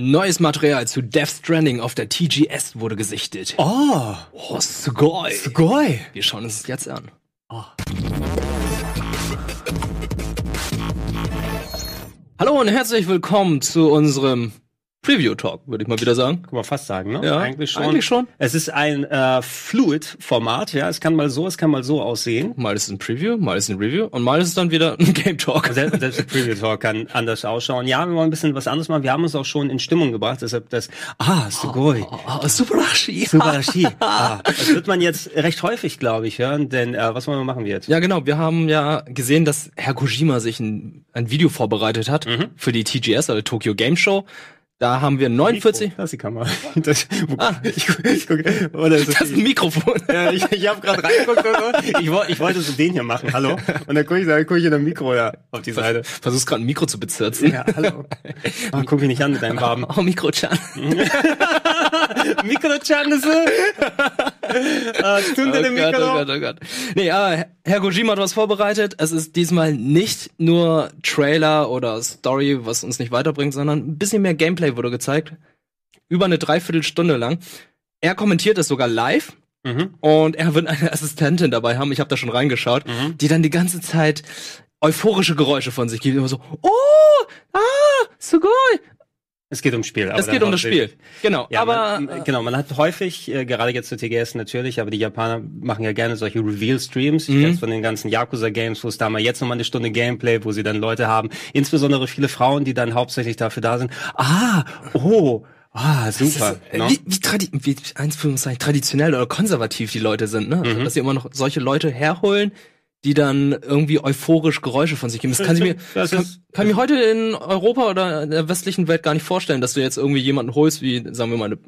Neues Material zu Death Stranding auf der TGS wurde gesichtet. Oh, Oh, sugoi. Sugoi. Wir schauen uns das jetzt an. Oh. Hallo und herzlich willkommen zu unserem Preview Talk, würde ich mal wieder sagen. Kann man fast sagen, ne? Ja, eigentlich schon. eigentlich schon. Es ist ein äh, Fluid-Format, ja. Es kann mal so, es kann mal so aussehen. Mal ist es ein Preview, mal ist es ein Review und mal ist es dann wieder ein Game Talk. Selbst, selbst der Preview Talk kann anders ausschauen. Ja, wir wollen ein bisschen was anderes machen. Wir haben uns auch schon in Stimmung gebracht, deshalb das, ah, Sugoi. Oh, oh, Superashi. Subarashi. ah, das wird man jetzt recht häufig, glaube ich, hören, denn äh, was wollen wir machen jetzt? Ja, genau. Wir haben ja gesehen, dass Herr Kojima sich ein, ein Video vorbereitet hat Mhm. für die TGS, also Tokyo Game Show. Da haben wir 49. Das ist die Kamera. Das, ah, ich, ich guck, oder ist Das ist ein Mikrofon. Ja, ich, ich habe gerade reingeguckt so. Ich, ich wollte so den hier machen, hallo. Und dann gucke ich, dann guck ich in der Mikro ja, auf die Seite. Versuchst gerade ein Mikro zu bezirzen. Ja, hallo. Oh, guck mich nicht an mit deinem Farben. Oh, Mikro-Chan. Mikro-Channel. Ah, Stunde Oh oh Mikro. Gott, oh Gott. Nee, aber Herr Kojima hat was vorbereitet. Es ist diesmal nicht nur Trailer oder Story, was uns nicht weiterbringt, sondern ein bisschen mehr Gameplay wurde gezeigt. Über eine Dreiviertelstunde lang. Er kommentiert es sogar live. Mhm. Und er wird eine Assistentin dabei haben, ich habe da schon reingeschaut, Mhm. die dann die ganze Zeit euphorische Geräusche von sich gibt. Immer so, oh, ah, sugoi. Es geht ums Spiel. aber Es geht um das Spiel. Genau. Ja, aber man, genau, man hat häufig, äh, gerade jetzt zur TGS natürlich, aber die Japaner machen ja gerne solche Reveal-Streams. Ich Mhm. kenn's von den ganzen Yakuza-Games, wo es da mal jetzt nochmal eine Stunde Gameplay, wo sie dann Leute haben, insbesondere viele Frauen, die dann hauptsächlich dafür da sind. Ah, oh, ah, super. Ist, äh, ne? wie, wie, tradi wie Anführungszeichen, traditionell oder konservativ die Leute sind, ne? Mhm. Also, dass sie immer noch solche Leute herholen, die dann irgendwie euphorisch Geräusche von sich geben. Das kann ich mir, Das kann, kann ich mir heute in Europa oder in der westlichen Welt gar nicht vorstellen, dass du jetzt irgendwie jemanden holst, wie, sagen wir mal, eine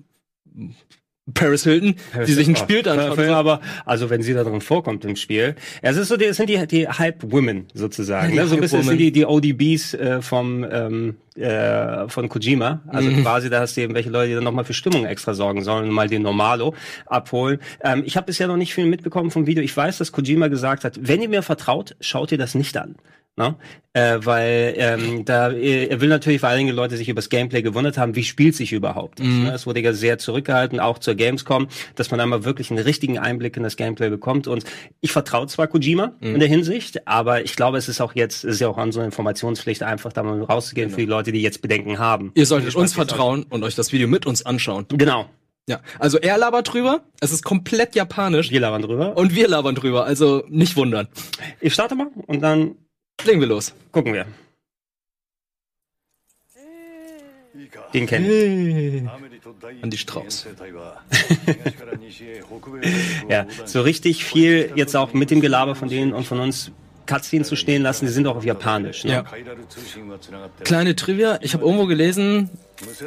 Paris Hilton, die sich ein Spiel anschaut. aber also wenn sie da drin vorkommt im Spiel, es ist so, die, es sind die die Hype Women sozusagen, ne? so ein bisschen sind die die ODBs äh, vom ähm, äh, von Kojima, also Mhm. quasi da hast du eben welche Leute, die dann nochmal für Stimmung extra sorgen sollen und mal den Normalo abholen. Ähm, ich habe bisher noch nicht viel mitbekommen vom Video. Ich weiß, dass Kojima gesagt hat, wenn ihr mir vertraut, schaut ihr das nicht an. Ne? Äh, weil ähm, da äh, er will natürlich, weil einige Leute sich über das Gameplay gewundert haben, wie spielt sich überhaupt das, Mhm. ne? Es wurde ja sehr zurückgehalten, auch zur Gamescom, dass man einmal wirklich einen richtigen Einblick in das Gameplay bekommt. Und ich vertraue zwar Kojima Mhm. in der Hinsicht, aber ich glaube, es ist auch jetzt, es ist ja auch unsere Informationspflicht, einfach da mal rauszugehen für die Leute, die jetzt Bedenken haben. Genau. Ihr solltet uns vertrauen und euch das Video mit uns anschauen. Genau. Ja. Also er labert drüber, es ist komplett japanisch Wir labern drüber. und wir labern drüber, also nicht wundern. ich starte mal und dann Legen wir los. gucken wir. Den kennen. Hey. Andi Strauß. Ja, so richtig viel jetzt auch mit dem Gelaber von denen und von uns Cutscenes zu stehen lassen, die sind auch auf Japanisch. Ne? Ja. Kleine Trivia, ich habe irgendwo gelesen,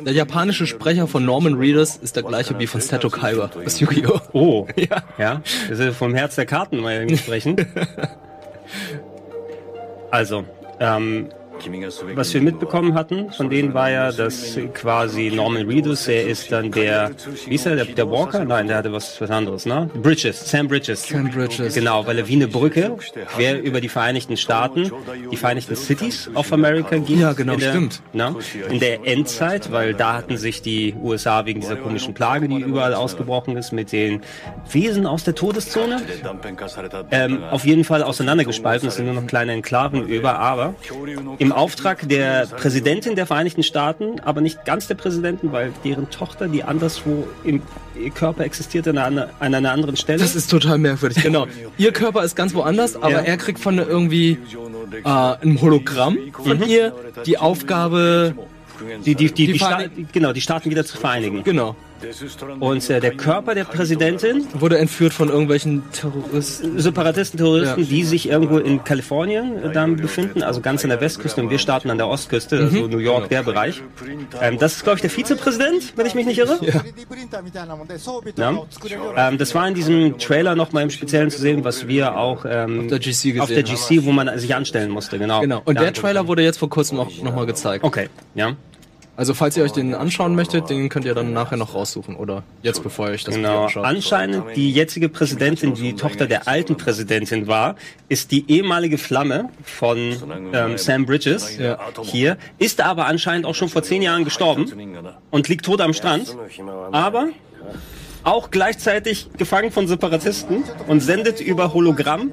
der japanische Sprecher von Norman Reedus ist der gleiche wie von Seto Kaiba aus Yu-Gi-Oh! Oh, Ja. ja, das ist vom Herz der Karten mal irgendwie sprechen. Also, ähm, was wir mitbekommen hatten, von denen war ja, dass quasi Norman Reedus, er ist dann der, wie ist er, der, der Walker? Nein, der hatte was, was anderes, ne? Bridges, Sam Bridges. Sam Bridges. Genau, weil er wie eine Brücke quer über die Vereinigten Staaten, die Vereinigten Cities of America ging. Ja, genau, in der, stimmt. Ne? In der Endzeit, weil da hatten sich die USA wegen dieser komischen Plage, die überall ausgebrochen ist, mit den Wesen aus der Todeszone, ähm, auf jeden Fall auseinandergespalten. Es sind nur noch kleine Enklaven über, aber im Auftrag der Präsidentin der Vereinigten Staaten, aber nicht ganz der Präsidentin, weil deren Tochter, die anderswo im Körper existiert, an einer, an einer anderen Stelle. Das ist total merkwürdig, genau. Ihr Körper ist ganz woanders, aber Ja. er kriegt von irgendwie äh, einem Hologramm von ihr die Aufgabe, die, die, die, die, Sta Verein- genau, die Staaten wieder zu vereinigen. genau, Und äh, der Körper der Präsidentin wurde entführt von irgendwelchen Terroristen. Separatisten, Terroristen, Ja. die sich irgendwo in Kalifornien äh, dann befinden, also ganz an der Westküste und wir starten an der Ostküste, also New York, der Bereich. Ähm, das ist, glaube ich, der Vizepräsident, wenn ich mich nicht irre. Ja. Ähm, das war in diesem Trailer noch mal im Speziellen zu sehen, was wir auch ähm, Auf der GC gesehen auf der haben. GC, wo man sich anstellen musste, genau. Genau. Und Ja. der Trailer wurde jetzt vor kurzem auch nochmal gezeigt. Okay, ja. Also falls ihr euch den anschauen möchtet, den könnt ihr dann nachher noch raussuchen oder jetzt bevor ihr euch das genau. anschaut. Anscheinend die jetzige Präsidentin, die Tochter der alten Präsidentin war, ist die ehemalige Flamme von ähm, Sam Bridges ja. hier, ist aber anscheinend auch schon vor zehn Jahren gestorben und liegt tot am Strand. Aber auch gleichzeitig gefangen von Separatisten und sendet über Hologramm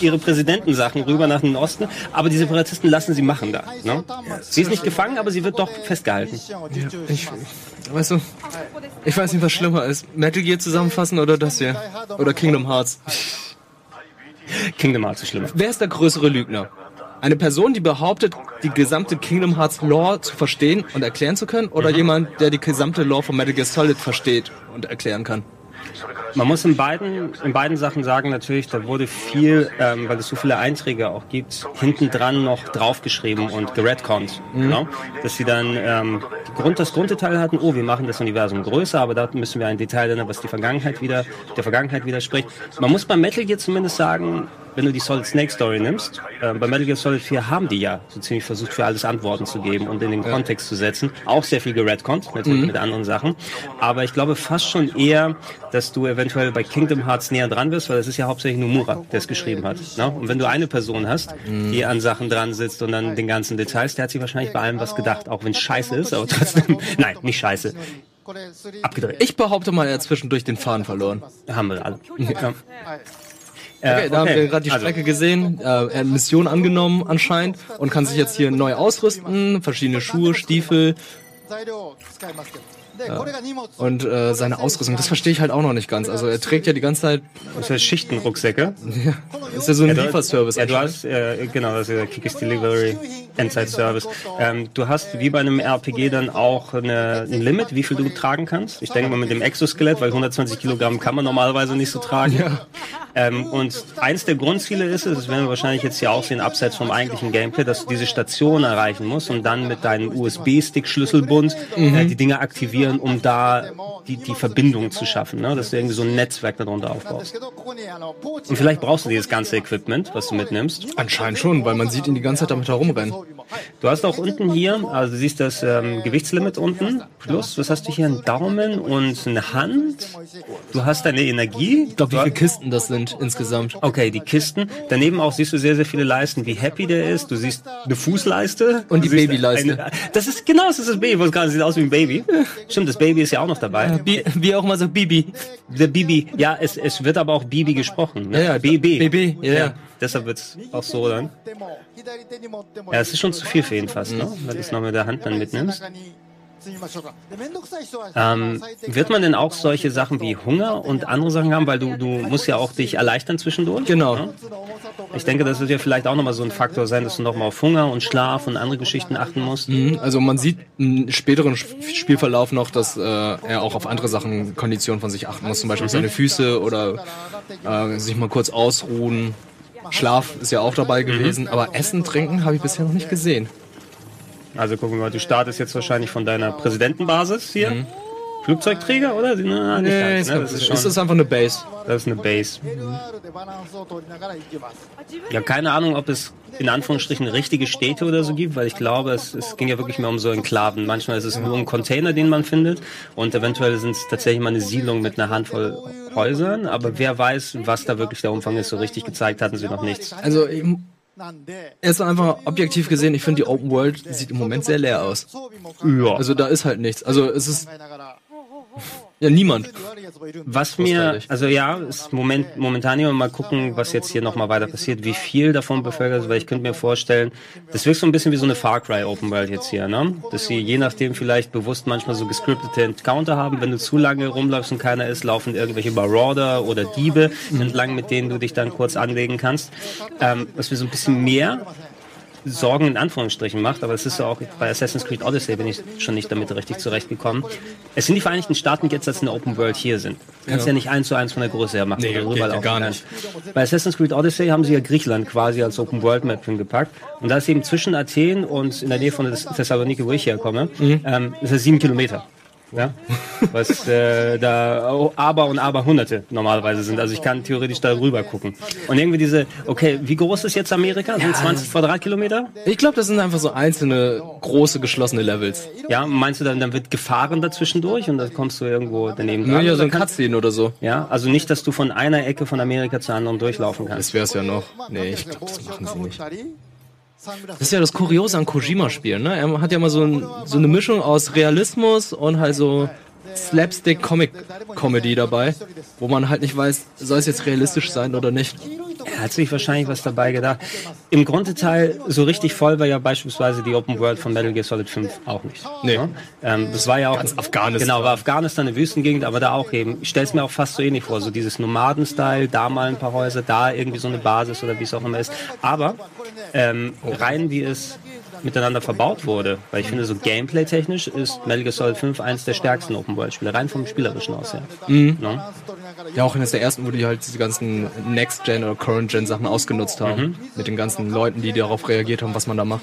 ihre Präsidentensachen rüber nach dem Osten, aber die Separatisten lassen sie machen da. Ne? Sie ist nicht gefangen, aber sie wird doch festgehalten. Ja, ich, weißt du, ich weiß nicht, was schlimmer ist. Metal Gear zusammenfassen oder das hier? Oder Kingdom Hearts? Kingdom Hearts ist schlimmer. Wer ist der größere Lügner? Eine Person, die behauptet, die gesamte Kingdom Hearts Lore zu verstehen und erklären zu können, oder mhm. jemand, der die gesamte Lore von Metal Gear Solid versteht und erklären kann? Man muss in beiden, in beiden Sachen sagen, natürlich, da wurde viel, ähm, weil es so viele Einträge auch gibt, hinten dran noch draufgeschrieben und geredconnt. Mhm. Genau? Dass sie dann ähm, Grund, das Grunddetail hatten, oh, wir machen das Universum größer, aber da müssen wir ein Detail nennen, was die Vergangenheit wieder, der Vergangenheit widerspricht. Man muss bei Metal Gear zumindest sagen, wenn du die Solid Snake Story nimmst, äh, bei Metal Gear Solid 4 haben die ja so ziemlich versucht, für alles Antworten zu geben und in den ja. Kontext zu setzen. Auch sehr viel geredconnt, natürlich mhm. mit anderen Sachen. Aber ich glaube fast schon eher, dass du eventuell bei Kingdom Hearts näher dran bist, weil das ist ja hauptsächlich Nomura, der es geschrieben hat. Ne? Und wenn du eine Person hast, mhm. die an Sachen dran sitzt und dann den ganzen Details, der hat sich wahrscheinlich bei allem was gedacht, auch wenn es scheiße ist, aber trotzdem, nein, nicht scheiße. Abgedreht. Ich behaupte mal, er hat zwischendurch den Faden verloren. Haben wir alle. Ja. Okay, da okay. haben wir gerade die also. Strecke also. gesehen. Äh, er hat Mission angenommen anscheinend und kann sich jetzt hier neu ausrüsten. Verschiedene Schuhe, Stiefel. Und äh, seine Ausrüstung, das verstehe ich halt auch noch nicht ganz. Also er trägt ja die ganze Zeit das heißt Schichtenrucksäcke. Ja. Ist ja so ein ja, Lieferservice. Ja, du hast äh, genau, das ist der Kickers Delivery Endside Service. Ähm, du hast wie bei einem RPG dann auch eine, ein Limit, wie viel du tragen kannst. Ich denke mal mit dem Exoskelett, weil 120 Kilogramm kann man normalerweise nicht so tragen. Ja. Ähm, und eins der Grundziele ist es, das werden wir wahrscheinlich jetzt hier auch sehen, abseits vom eigentlichen Gameplay, dass du diese Station erreichen musst und dann mit deinem USB-Stick-Schlüsselbund mhm. äh, die Dinge aktivieren, um da die, die Verbindung zu schaffen, ne? dass du irgendwie so ein Netzwerk darunter aufbaust. Und vielleicht brauchst du dieses ganze Equipment, was du mitnimmst. Anscheinend schon, weil man sieht ihn die ganze Zeit damit herumrennen. Du hast auch unten hier, also du siehst das ähm, Gewichtslimit unten, plus, was hast du hier? Einen Daumen und eine Hand. Du hast deine Energie. Ich glaube, wie viele Kisten das sind insgesamt. Okay, die Kisten. Daneben auch siehst du sehr, sehr viele Leisten, wie happy der ist. Du siehst eine Fußleiste. Und die Babyleiste. Das ist, genau, das ist das Baby. Was gerade sieht aus wie ein Baby. Stimmt, das Baby ist ja auch noch dabei. Ja, wie, wie auch mal so Bibi. Der Bibi. Ja, es, es wird aber auch Bibi gesprochen. Ne? Ja, ja, BB. BB, ja. ja. Deshalb wird es auch so dann. Ja, es ist schon zu viel für ihn fast, ne? Wenn du es noch mit der Hand dann mitnimmst. Ähm, wird man denn auch solche Sachen wie Hunger und andere Sachen haben, weil du, du musst ja auch dich erleichtern zwischendurch? Genau. Ja? Ich denke, das wird ja vielleicht auch nochmal so ein Faktor sein, dass du nochmal auf Hunger und Schlaf und andere Geschichten achten musst. Mhm, also man sieht im späteren Spielverlauf noch, dass äh, er auch auf andere Sachen, Konditionen von sich achten muss, zum Beispiel mhm. seine Füße oder äh, sich mal kurz ausruhen. Schlaf ist ja auch dabei gewesen, mhm. aber Essen, Trinken habe ich bisher noch nicht gesehen. Also gucken wir mal, du startest jetzt wahrscheinlich von deiner Präsidentenbasis hier. Mhm. Flugzeugträger, oder? Na, nee, ganz, ne? das ist, schon, ist das einfach eine Base. Das ist eine Base. Ja, keine Ahnung, ob es in Anführungsstrichen richtige Städte oder so gibt, weil ich glaube, es, es ging ja wirklich mehr um so Enklaven. Manchmal ist es nur ein Container, den man findet und eventuell sind es tatsächlich mal eine Siedlung mit einer Handvoll Häusern, aber wer weiß, was da wirklich der Umfang ist, so richtig gezeigt hatten sie noch nichts. Also Erst einfach objektiv gesehen, ich finde die Open World sieht im Moment sehr leer aus. Ja. Also da ist halt nichts. Also es ist ja niemand. Was mir, also ja, ist moment, momentan immer mal gucken, was jetzt hier nochmal weiter passiert, wie viel davon bevölkert ist, weil ich könnte mir vorstellen, das wirkt so ein bisschen wie so eine Far Cry Open World jetzt hier, ne? Dass sie je nachdem vielleicht bewusst manchmal so gescriptete Encounter haben, wenn du zu lange rumläufst und keiner ist, laufen irgendwelche Marauder oder Diebe entlang, mit denen du dich dann kurz anlegen kannst. Ähm, dass wir so ein bisschen mehr Sorgen in Anführungsstrichen macht, aber es ist ja auch bei Assassin's Creed Odyssey bin ich schon nicht damit richtig zurechtgekommen. Es sind die Vereinigten Staaten jetzt, als eine Open World hier sind. Du kannst ja. ja nicht eins zu eins von der Größe her machen. Nee, geht ja gar nicht. Bei Assassin's Creed Odyssey haben sie ja Griechenland quasi als Open World Map hingepackt. Und da ist eben zwischen Athen und in der Nähe von Thessaloniki, wo ich herkomme, mhm. ähm, ist das sieben Kilometer. Ja? Was äh, da aber und aber Hunderte normalerweise sind. Also ich kann theoretisch da rüber gucken. Und irgendwie diese, okay, wie groß ist jetzt Amerika? Sind 20 Quadratkilometer? Ich glaube, das sind einfach so einzelne große geschlossene Levels. Ja, meinst du dann, dann wird gefahren dazwischendurch und dann kommst du irgendwo daneben Nur dran? ja so ein kann- Cutscene oder so. Ja, also nicht, dass du von einer Ecke von Amerika zur anderen durchlaufen kannst. Das wär's ja noch. Nee, ich glaube, das machen sie nicht. Das ist ja das Kuriose an Kojima-Spielen, ne? Er hat ja immer so, ein, so eine Mischung aus Realismus und halt so Slapstick-Comic-Comedy dabei, wo man halt nicht weiß, soll es jetzt realistisch sein oder nicht. Er hat sich wahrscheinlich was dabei gedacht. Im Grunddetail so richtig voll war ja beispielsweise die Open World von Metal Gear Solid 5 auch nicht. Nee. Ja? Ähm, das war ja auch Ganz Afghanistan. Genau, war Afghanistan eine Wüstengegend, aber da auch eben. Ich stelle es mir auch fast so ähnlich vor, so dieses Nomaden-Style, da mal ein paar Häuser, da irgendwie so eine Basis oder wie es auch immer ist. Aber ähm, rein wie es miteinander verbaut wurde, weil ich finde, so gameplay-technisch ist Metal Gear Solid 5 eines der stärksten Open-World-Spiele, rein vom Spielerischen aus her. Ne? Ja, auch eines der ersten, wo die halt diese ganzen Next-Gen oder Current-Gen-Sachen ausgenutzt haben. Mhm. Mit den ganzen Leuten, die darauf reagiert haben, was man da macht.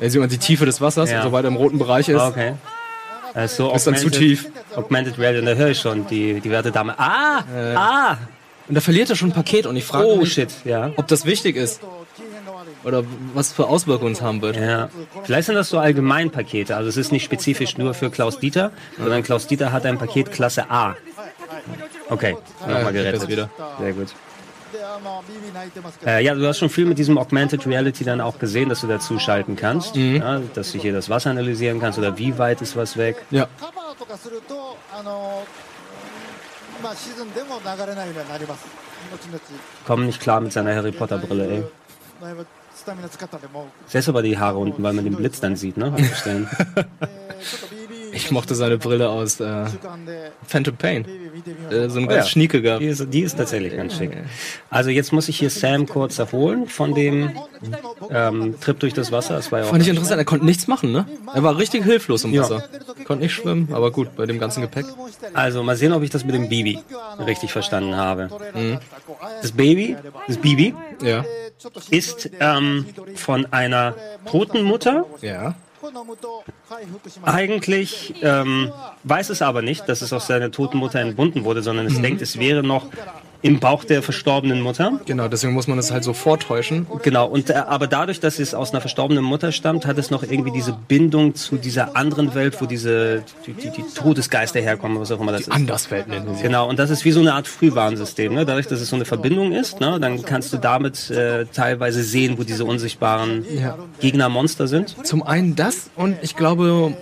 Da sieht man die Tiefe des Wassers Ja. und sobald er im roten Bereich ist. Okay. Äh, so Ist dann zu tief. Augmented Reality, und da höre ich schon, die, die werte Dame. Ah! Ah! Und da verliert er schon ein Paket und ich frage Oh mich, shit, ja. ob das wichtig ist. Oder was für Auswirkungen es haben wird. Ja. Vielleicht sind das so Allgemeinpakete. Also es ist nicht spezifisch nur für Klaus Dieter, sondern Klaus Dieter hat ein Paket Klasse A. Okay, äh, nochmal gerettet. Wieder. Sehr gut. Äh, ja, du hast schon viel mit diesem Augmented Reality dann auch gesehen, dass du dazu schalten kannst, mhm. ja, dass du hier das Wasser analysieren kannst oder wie weit ist was weg. Ja. Komm nicht klar mit seiner Harry Potter Brille, ey. Setz aber die Haare unten, weil man den Blitz dann sieht, ne? ich mochte seine Brille aus äh, Phantom Pain äh, so ein oh ganz ja. schnieke gab. Die ist, die ist tatsächlich ganz schick. Also jetzt muss ich hier Sam kurz erholen von dem ähm, Trip durch das Wasser. Das war ja Fand ich interessant, er konnte nichts machen, ne? Er war richtig hilflos im Wasser. Ja. Konnte nicht schwimmen, aber gut, bei dem ganzen Gepäck. Also mal sehen, ob ich das mit dem Baby richtig verstanden habe. Mhm. Das Baby, das Baby ja. ist ähm, von einer toten Mutter ja. Eigentlich ähm, weiß es aber nicht, dass es aus seiner toten Mutter entbunden wurde, sondern es denkt, es wäre noch im Bauch der verstorbenen Mutter. Genau, deswegen muss man das halt so vortäuschen. Genau, und äh, aber dadurch, dass es aus einer verstorbenen Mutter stammt, hat es noch irgendwie diese Bindung zu dieser anderen Welt, wo diese die, die, die Todesgeister herkommen, was auch immer das die ist. Anderswelt nennen sie. Genau, und das ist wie so eine Art Frühwarnsystem. Ne? Dadurch, dass es so eine Verbindung ist, ne? dann kannst du damit äh, teilweise sehen, wo diese unsichtbaren ja. Gegnermonster sind. Zum einen das und ich glaube,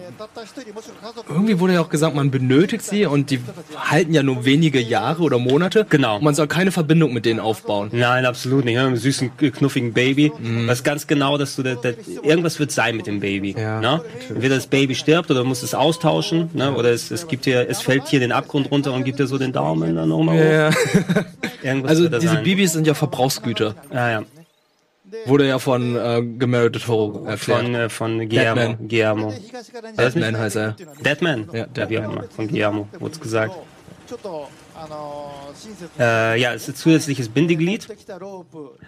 irgendwie wurde ja auch gesagt, man benötigt sie und die halten ja nur wenige Jahre oder Monate. Genau man soll keine Verbindung mit denen aufbauen. Nein, absolut nicht. Ne, mit einem süßen, knuffigen Baby. Mhm. Was ganz genau, dass du, das, das, irgendwas wird sein mit dem Baby. Ja, ne? Entweder das Baby stirbt oder muss es austauschen, ne? oder es, es gibt hier, es fällt hier den Abgrund runter und gibt dir so den Daumen dann nochmal ja. hoch. also diese sein. Babys sind ja Verbrauchsgüter. Ah, ja. Wurde ja von äh, Gemerit Toro erklärt. Von, äh, von Guillermo. Deadman. Guillermo. Deadman heißt er. Deadman? Ja, Deadman. Ja, von Guillermo, wurde es gesagt. Äh, ja, es ist ein zusätzliches Bindeglied.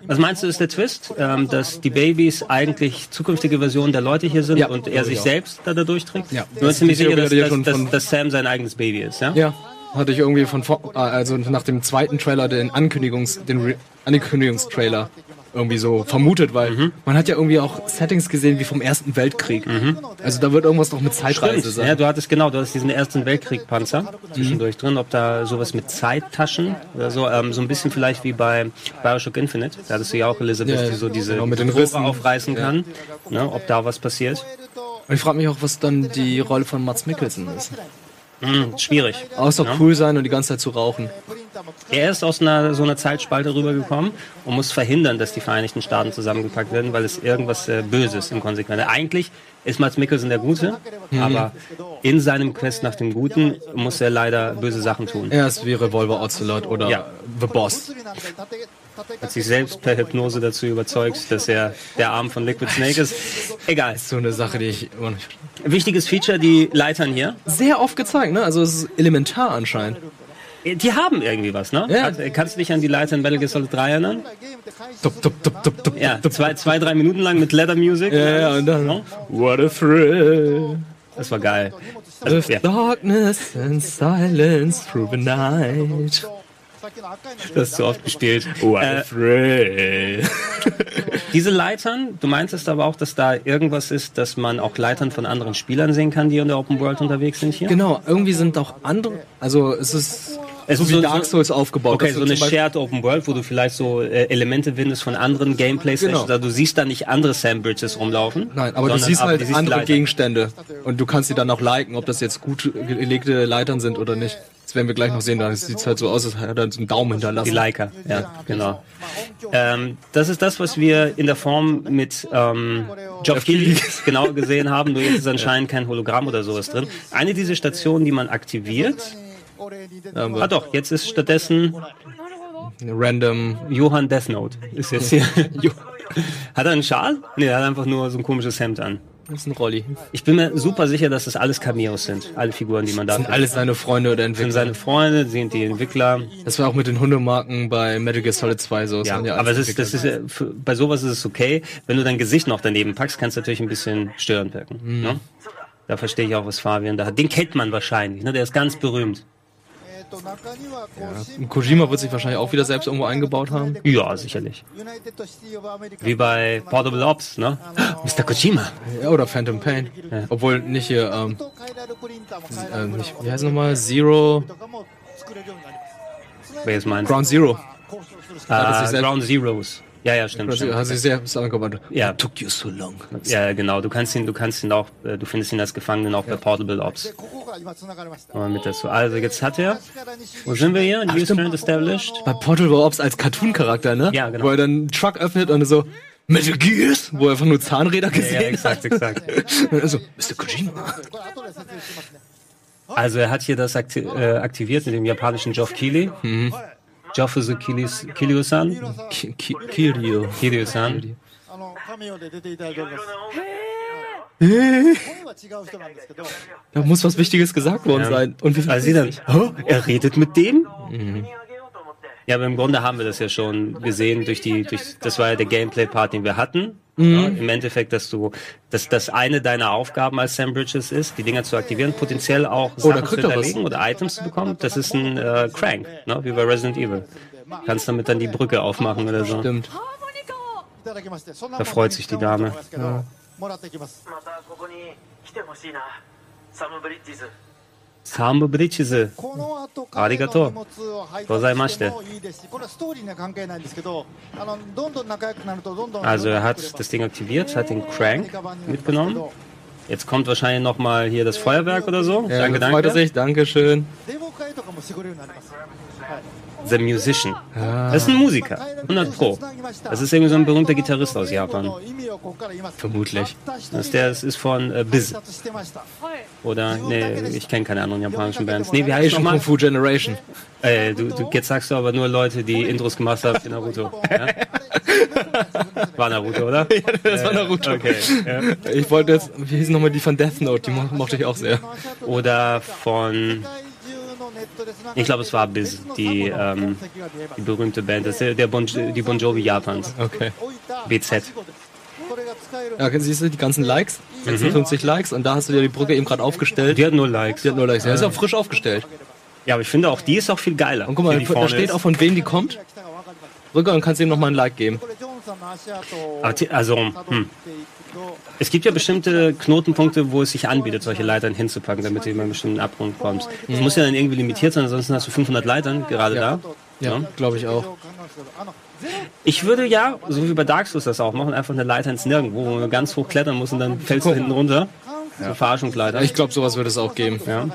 Was meinst du, ist der Twist, ähm, dass die Babys eigentlich zukünftige Versionen der Leute hier sind ja. und er sich selbst da, da durchträgt? Ja. Du bist ziemlich sicher, dass, dass, dass, dass, Sam sein eigenes Baby ist, ja? Ja. Hatte ich irgendwie von, äh, also nach dem zweiten Trailer den Ankündigungs, den Re Ankündigungstrailer irgendwie so vermutet, weil Mhm. man hat ja irgendwie auch Settings gesehen wie vom Ersten Weltkrieg. Also da wird irgendwas noch mit Zeitreise Mhm. Stimmt. sein. Ja, du hattest genau, du hast diesen ersten Weltkrieg-Panzer zwischendurch drin, ob da sowas mit Zeittaschen oder so, ähm, so ein bisschen vielleicht wie bei Bioshock Infinite. Da hattest du ja auch Elizabeth, Ja, die so diese genau, mit den Rissen. aufreißen Ja. kann, ne, ob da was passiert. Und ich frage mich auch, was dann die Rolle von Mats Mikkelsen ist. Hm, schwierig. Außer cool sein und die ganze Zeit zu rauchen. Er ist aus einer, so einer Zeitspalte rübergekommen und muss verhindern, dass die Vereinigten Staaten zusammengepackt werden, weil es irgendwas äh, Böses im Konsequenzen. Also eigentlich ist Mats Mikkelsen der Gute, mhm. aber in seinem Quest nach dem Guten muss er leider böse Sachen tun. Er ist wie Revolver Ocelot oder ja. The Boss. Hat sich selbst per Hypnose dazu überzeugt, dass er der Arm von Liquid Snake ist. Egal. Ist so eine Sache, die ich immer nicht. Wichtiges Feature, die Leitern hier. Sehr oft gezeigt, ne? Also es ist elementar anscheinend. Die haben irgendwie was, ne? Ja. Kannst du dich an die Leiter in Battle Gear Solid 3 erinnern? Tup, tup, tup, tup, tup, ja, zwei, zwei, drei Minuten lang mit Leather Music. Ja, ja, und dann. No? What a thrill. Das war geil. Also, ja. Darkness and silence through the night. Das ist zu oft gespielt. What Äh. Diese Leitern, du meintest aber auch, dass da irgendwas ist, dass man auch Leitern von anderen Spielern sehen kann, die in der Open World unterwegs sind hier? Genau, irgendwie sind auch andere, also es ist Es so ist wie so- Dark Souls aufgebaut. Okay, so eine Shared Open World, wo du vielleicht so äh, Elemente findest von anderen Gameplay Sessions. Genau. Also du siehst da nicht andere Sandbridges rumlaufen. Nein, aber du siehst halt du siehst andere Leitern. Gegenstände und du kannst sie dann auch liken, ob das jetzt gut gelegte Leitern sind oder nicht. Das werden wir gleich noch sehen, da sieht es halt so aus, als hätte er so einen Daumen hinterlassen. Die Leica, ja, genau. Ähm, das ist das, was wir in der Form mit ähm, Geoff Keighley genau gesehen haben, nur jetzt ist anscheinend kein Hologramm oder sowas drin. Eine dieser Stationen, die man aktiviert, Ähm, ah doch, jetzt ist stattdessen Random. Johann Death Note. Ist jetzt hier. hat er einen Schal? Nee, er hat einfach nur so ein komisches Hemd an. Das ist ein Rolli. Ich bin mir super sicher, dass das alles Cameos sind. Alle Figuren, die man da Sind findet. alles seine Freunde oder sind Entwickler. seine Freunde, sind die Entwickler. Das war auch mit den Hundemarken bei Metal Gear Solid 2 so. Das Ja, waren aber das ist, das ist ja, für, bei sowas ist es okay. Wenn du dein Gesicht noch daneben packst, kann es natürlich ein bisschen störend wirken. Mhm. Ne? Da verstehe ich auch, was Fabian da hat. Den kennt man wahrscheinlich, ne? Der ist ganz berühmt. Kojima wird sich wahrscheinlich auch wieder selbst irgendwo eingebaut haben. Ja, sicherlich. Wie bei Portable Ops, ne? Mr. Kojima. Ja, oder Phantom Pain. Obwohl nicht hier, ähm, äh, nicht, wie heißt es nochmal? Zero, Wer jetzt meint? Ground Zero. Ah, Ground Zeros. Ja, ja, stimmt. Zero stimmt. hat sich selbst angebaut. Ja. It took you so long. Ja, genau. Du kannst ihn, du kannst ihn auch, äh, du findest ihn als Gefangenen auch bei Portable Ops. Mal mit dazu. Also jetzt hat er, wo sind wir hier? New Strand Established. Bei Portable Ops als Cartoon-Charakter, ne? Ja, genau. Wo er dann einen Truck öffnet und so, Metal Gears, wo er einfach nur Zahnräder gesehen Ja, ja, exakt, exakt. hat. Und er so, Mr. Kojima. Also er hat hier das äh, aktiviert mit dem japanischen Geoff Keighley. Geoff is Kilis- Kiryu-san. Ki- Ki- Kiryu. Kiryu-san. あのカメオで出ていただいております。声は違う人なんですけど、 Da muss was Wichtiges gesagt worden Ja. sein. Und wie Also sie dann, "Hä? er redet mit dem? Ja, aber im Grunde haben wir das ja schon gesehen durch die, durch, das war ja der Gameplay-Part, den wir hatten. Mhm. Ja, Im Endeffekt, dass du, dass das eine deiner Aufgaben als Sam Bridges ist, die Dinger zu aktivieren, potenziell auch oh, Sachen oder zu hinterlegen oder Items zu bekommen. Das ist ein äh, Crank, ne? wie bei Resident Evil. Kannst damit dann die Brücke aufmachen oder so. Stimmt. Da freut sich die Dame. Ja. サムブリッジズ Sambo Bridges. この後ありがとう荷物を配ございま達してしてもいいですし、これはストーリーには関係ないんですけど、あのどんどん仲良くなるとどんどん Also er hat das Ding aktiviert, hat den Crank mitgenommen. Jetzt kommt wahrscheinlich noch mal hier das Feuerwerk oder so. Ja, danke, da freut er danke. sich. The Musician. Ah. Das ist ein Musiker, 100 Pro. Das ist irgendwie so ein berühmter Gitarrist aus Japan. Vermutlich. Das ist, der, das ist von äh, Biz. Oder, nee, ich kenne keine anderen japanischen Bands. Nee, wie heißt nochmal? Kung Fu Generation. Äh, du, du, jetzt sagst du aber nur Leute, die Intros gemacht haben für Naruto. Ja? War Naruto, oder? Ja, das war äh, Naruto. Okay. Ja. Ich wollte jetzt, wie hießen nochmal die von Death Note? Die mochte ich auch sehr. Oder von ich glaube, es war Biz, die, ähm, die berühmte Band. Das ist der, bon, die Bon Jovi Japans. Okay. BZ. Ja, siehst du die ganzen Likes? 56 Likes und da hast du dir die Brücke eben gerade aufgestellt. Die hat nur Likes. Die hat nur Likes. Ja, ist auch frisch aufgestellt. Ja, aber ich finde auch, die ist auch viel geiler. Und guck mal, die da steht ist. auch von wem die kommt. Brücke und kannst ihm nochmal ein Like geben. Also, hm. Es gibt ja bestimmte Knotenpunkte, wo es sich anbietet, solche Leitern hinzupacken, damit du immer einen bestimmten Abgrund kommst. Das muss ja dann irgendwie limitiert sein, ansonsten hast du 500 Leitern gerade Ja. da. Ja, glaube ich auch. Ich würde ja, so wie bei Dark Souls das auch machen, einfach eine Leiter ins Nirgendwo, wo man ganz hoch klettern muss und dann fällst du hinten runter. So Verarschungsleiter. Ich glaube, sowas wird es auch geben. ja.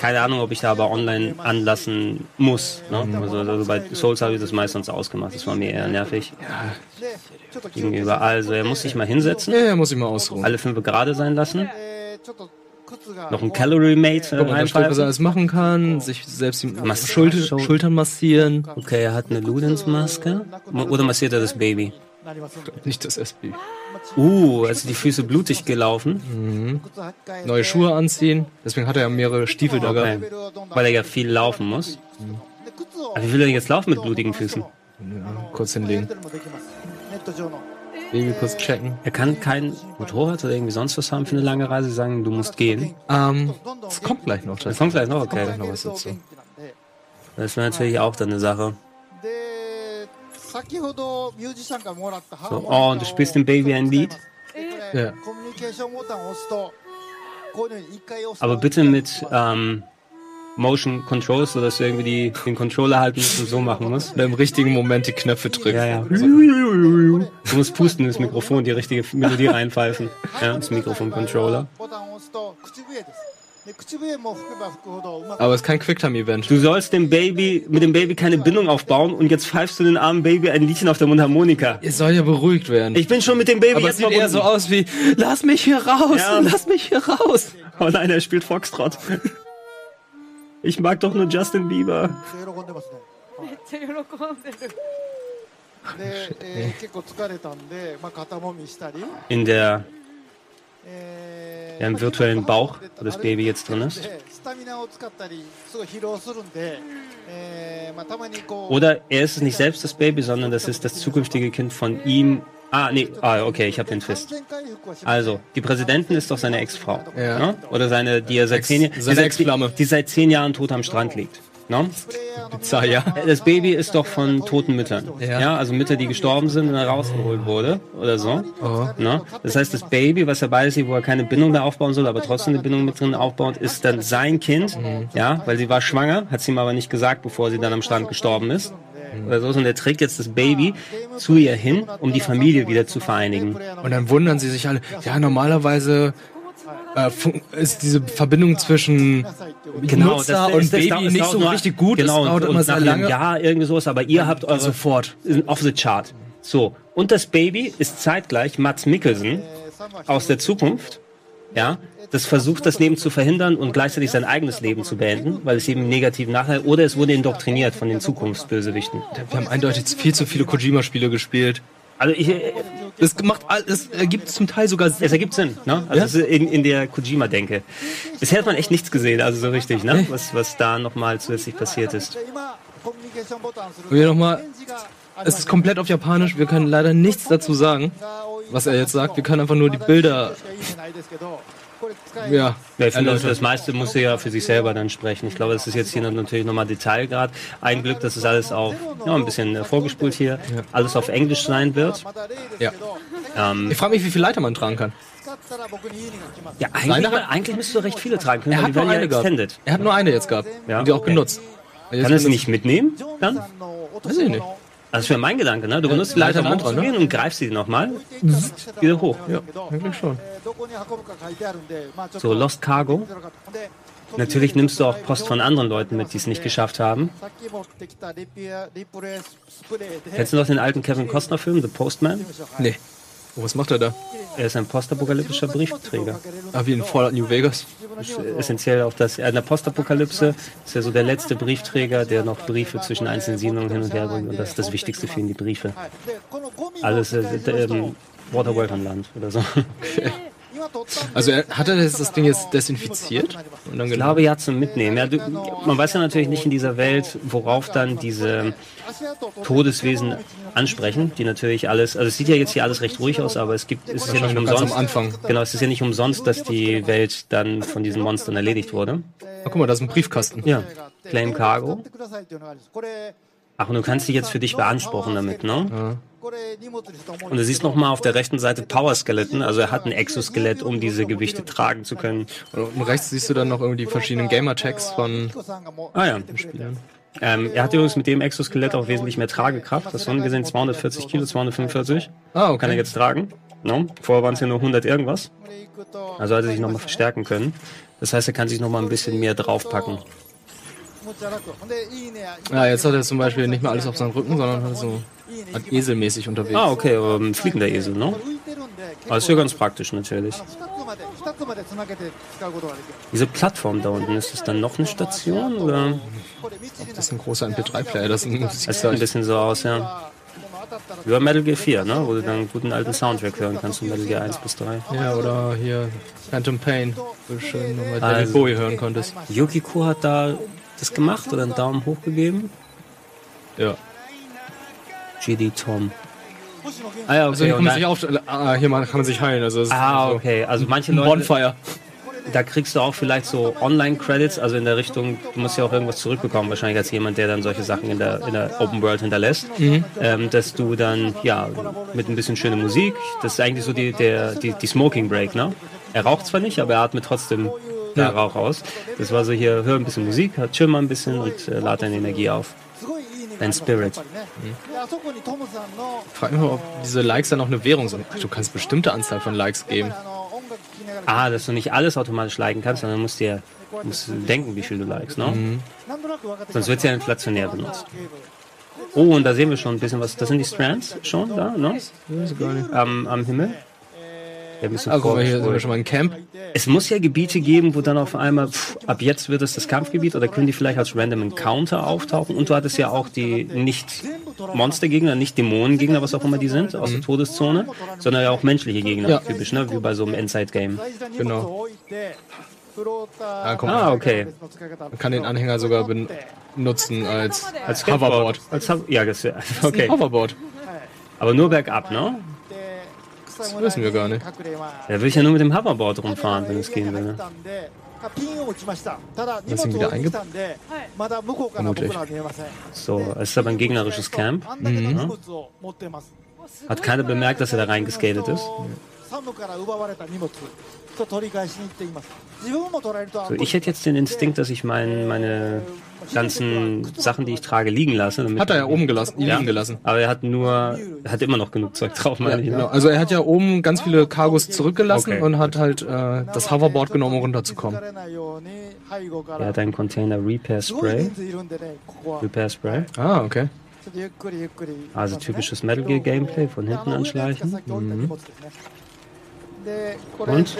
Keine Ahnung, ob ich da aber online anlassen muss. Ne? Also, also bei Souls habe ich das meistens ausgemacht. Das war mir eher nervig gegenüber. Also er muss sich mal hinsetzen, Ja, ja, muss ich mal ausruhen. alle fünf gerade sein lassen. Noch ein Calorie Mate äh, steht, was er alles machen kann. Sich selbst die. Schulter, Schultern massieren. Okay, er hat eine Ludensmaske. Oder massiert er das Baby? Nicht das SB. Uh, also die Füße blutig gelaufen. Neue Schuhe anziehen. Deswegen hat er ja mehrere Stiefel da gehabt. Weil er ja viel laufen muss. Aber wie will er denn jetzt laufen mit blutigen Füßen? Ja, kurz hinlegen. Baby kurz checken. Er kann kein Motorrad oder irgendwie sonst was haben für eine lange Reise, Sie sagen, du musst gehen. Ähm, das kommt gleich noch. Das kommt gleich noch, okay. Kommt gleich noch was dazu. Das wäre natürlich auch dann eine Sache. So, oh, und du spielst dem Baby ein Lied? Ja. Aber bitte mit ähm, Motion Control, sodass du irgendwie die, den Controller halten musst und so machen musst. Oder im richtigen Moment die Knöpfe drücken. Ja, ja. Du musst pusten ins Mikrofon, die richtige Melodie reinpfeifen. Ja, ins Mikrofon-Controller. Aber es ist kein Quicktime-Event. Du sollst dem Baby, mit dem Baby keine Bindung aufbauen und jetzt pfeifst du den armen Baby ein Liedchen auf der Mundharmonika. Ihr soll ja beruhigt werden. Ich bin schon mit dem Baby Aber jetzt es sieht eher so aus wie, lass mich hier raus, ja. lass mich hier raus. Oh nein, er spielt Foxtrot. Ich mag doch nur Justin Bieber. In der ja, im virtuellen Bauch, wo das Baby jetzt drin ist. Oder er ist es nicht selbst das Baby, sondern das ist das zukünftige Kind von ihm. Ah, nee, ah, okay, ich habe den Twist. Also, die Präsidentin ist doch seine Ex-Frau. Ja. Ne? Oder seine, die er seit Ex, zehn, die, seit, die seit zehn Jahren tot am Strand liegt. Ne? Ja. Das Baby ist doch von toten Müttern. Ja. Ja. also Mütter, die gestorben sind und dann rausgeholt wurde oder so. Oh. Ne? Das heißt, das Baby, was er bei sich, wo er keine Bindung mehr aufbauen soll, aber trotzdem eine Bindung mit drin aufbaut, ist dann sein Kind. Ja, weil sie war schwanger, hat sie ihm aber nicht gesagt, bevor sie dann am Strand gestorben ist. Oder so. Und er trägt jetzt das Baby zu ihr hin, um die Familie wieder zu vereinigen. Und dann wundern sie sich alle, ja, normalerweise äh, ist diese Verbindung zwischen Nutzer und Baby dauert- nicht so nur- richtig gut. Genau, es dauert und, immer und sehr lange. Jahr irgendwie sowas, aber ihr habt eure Sofort. off the chart. So, und das Baby ist zeitgleich Mats Mikkelsen aus der Zukunft, ja, das versucht, das Leben zu verhindern und gleichzeitig sein eigenes Leben zu beenden, weil es eben einen negativen Nachteil oder es wurde indoktriniert von den Zukunftsbösewichten. Wir haben eindeutig viel zu viele Kojima-Spiele gespielt. Also ich, äh, es macht es ergibt zum Teil sogar Es ergibt Sinn, ne? Also ja? in, in der Kojima-Denke. Bisher hat man echt nichts gesehen, also so richtig, ne? Was, was da nochmal zusätzlich passiert ist. Wir nochmal. Es ist komplett auf Japanisch, wir können leider nichts dazu sagen, was er jetzt sagt. Wir können einfach nur die Bilder ja, ja also das meiste muss er ja für sich selber dann sprechen. Ich glaube, das ist jetzt hier natürlich nochmal Detailgrad. Ein Glück, dass es alles auch ja, ein bisschen äh, vorgespult hier, ja. alles auf Englisch sein wird. Ja. Ähm, ich frage mich, wie viele Leiter man tragen kann. Ja, eigentlich, man, eigentlich müsste recht viele tragen können, er hat nur eine ja extended. Er hat nur eine jetzt gehabt, ja. die auch okay. genutzt. Kann er sie nicht mitnehmen dann? Weiß ich nicht. Das wäre mein Gedanke, ne? Du benutzt die Leiter, um hochzugehen ne? und greifst sie nochmal. Wieder hoch. Ja, eigentlich schon. So, Lost Cargo. Natürlich nimmst du auch Post von anderen Leuten mit, die es nicht geschafft haben. Kennst du noch den alten Kevin Costner-Film, The Postman? Nee. Oh, was macht er da? Er ist ein postapokalyptischer Briefträger. Ah, wie in Fallout New Vegas. Ist äh, essentiell auch das. Äh, in der Postapokalypse ist er so der letzte Briefträger, der noch Briefe zwischen einzelnen Siedlungen hin und her bringt. Und das ist das Wichtigste für ihn, die Briefe. Alles äh, äh, Waterworld an Land oder so. Okay. Also hat er das, das Ding jetzt desinfiziert? ich glaube ja zum Mitnehmen. Ja, du, man weiß ja natürlich nicht in dieser Welt, worauf dann diese Todeswesen ansprechen, die natürlich alles, also es sieht ja jetzt hier alles recht ruhig aus, aber es gibt, es ist ja nicht umsonst. Am Anfang. Genau, es ist ja nicht umsonst, dass die Welt dann von diesen Monstern erledigt wurde. Ach guck mal, da ist ein Briefkasten. Ja. Claim Cargo. Ach, und du kannst dich jetzt für dich beanspruchen damit, ne? Ja. Und du siehst nochmal auf der rechten Seite Power Skeleton, also er hat ein Exoskelett, um diese Gewichte tragen zu können. Und rechts siehst du dann noch irgendwie die verschiedenen Gamer-Tags von ah, ja. Spielern. Ähm, er hat übrigens mit dem Exoskelett auch wesentlich mehr Tragekraft. Das haben wir gesehen 240 Kilo, 245. Ah, okay. Kann er jetzt tragen. No? Vorher waren es ja nur 100 irgendwas. Also hat er sich nochmal verstärken können. Das heißt, er kann sich nochmal ein bisschen mehr draufpacken. Ja, jetzt hat er zum Beispiel nicht mehr alles auf seinem Rücken, sondern hat so hat eselmäßig unterwegs. Ah, okay, ähm, fliegender Esel, ne? Aber ist ja ganz praktisch natürlich. Diese Plattform da unten, ist das dann noch eine Station? Oder? Das ist ein großer MP3-Player, das sieht ein bisschen so aus, ja. Über Metal Gear 4, ne? Wo du dann einen guten alten Soundtrack hören kannst von Metal Gear 1 bis 3. Ja, oder hier Phantom Pain, wo du schön nochmal David also, Bowie hören konntest. Yukiko hat da das gemacht oder einen Daumen hoch gegeben? Ja. GD Tom. Ah ja, Also hier okay. kann und man sich auf, ah, hier mal kann man sich heilen. Also ah, so okay. Also manche Leute, Bonfire. da kriegst du auch vielleicht so Online-Credits, also in der Richtung, du musst ja auch irgendwas zurückbekommen, wahrscheinlich als jemand, der dann solche Sachen in der, in der Open World hinterlässt, ähm, dass du dann, ja, mit ein bisschen schöner Musik, das ist eigentlich so die, der, die, die Smoking Break, ne? Er raucht zwar nicht, aber er atmet trotzdem da Rauch aus. Das war so hier, hör ein bisschen Musik, halt, chill mal ein bisschen und äh, lad deine Energie auf. Dein Spirit. Mhm. Frag mich mal, ob diese Likes dann auch eine Währung sind. Ach, du kannst bestimmte Anzahl von Likes geben. Ah, dass du nicht alles automatisch liken kannst, sondern musst dir musst denken, wie viel du likes, ne? Mhm. Sonst wird es ja inflationär benutzt. Oh, und da sehen wir schon ein bisschen was. Das sind die Strands schon da, ne? Ja, am, am Himmel. Wir müssen ah, also, hier sind wir schon mal ein Camp. Es muss ja Gebiete geben, wo dann auf einmal, pff, ab jetzt wird es das Kampfgebiet oder können die vielleicht als Random Encounter auftauchen. Und du hattest ja auch die nicht Monstergegner, nicht Dämonengegner, was auch immer die sind, aus mhm. der Todeszone, sondern ja auch menschliche Gegner, ja. typisch, ne? wie bei so einem Endside-Game. Genau. Ah, komm, ah, okay. Man kann den Anhänger sogar benutzen als, als Hoverboard. Als, ja, das, okay. Hoverboard. Aber nur bergab, ne? Das wissen wir gar nicht. Da will ich ja nur mit dem Hoverboard rumfahren, wenn es gehen würde. Ne? Das ihn wieder einge... Vermutlich. So, es ist aber ein gegnerisches Camp. Mhm. mhm. Hat keiner bemerkt, dass er da reingeskatet ist? Ja. So, ich hätte jetzt den Instinkt, dass ich mein, meine ganzen Sachen, die ich trage, liegen lasse. hat er ja oben gelassen, ja, liegen gelassen. Aber er hat nur, er hat immer noch genug Zeug drauf, meine ja, ich. Ne? Genau. Also er hat ja oben ganz viele Cargos zurückgelassen okay. und hat halt äh, das Hoverboard genommen, um runterzukommen. Er hat einen Container Repair Spray. Repair Spray. Ah, okay. Also typisches Metal Gear Gameplay, von hinten anschleichen. Mhm. Und?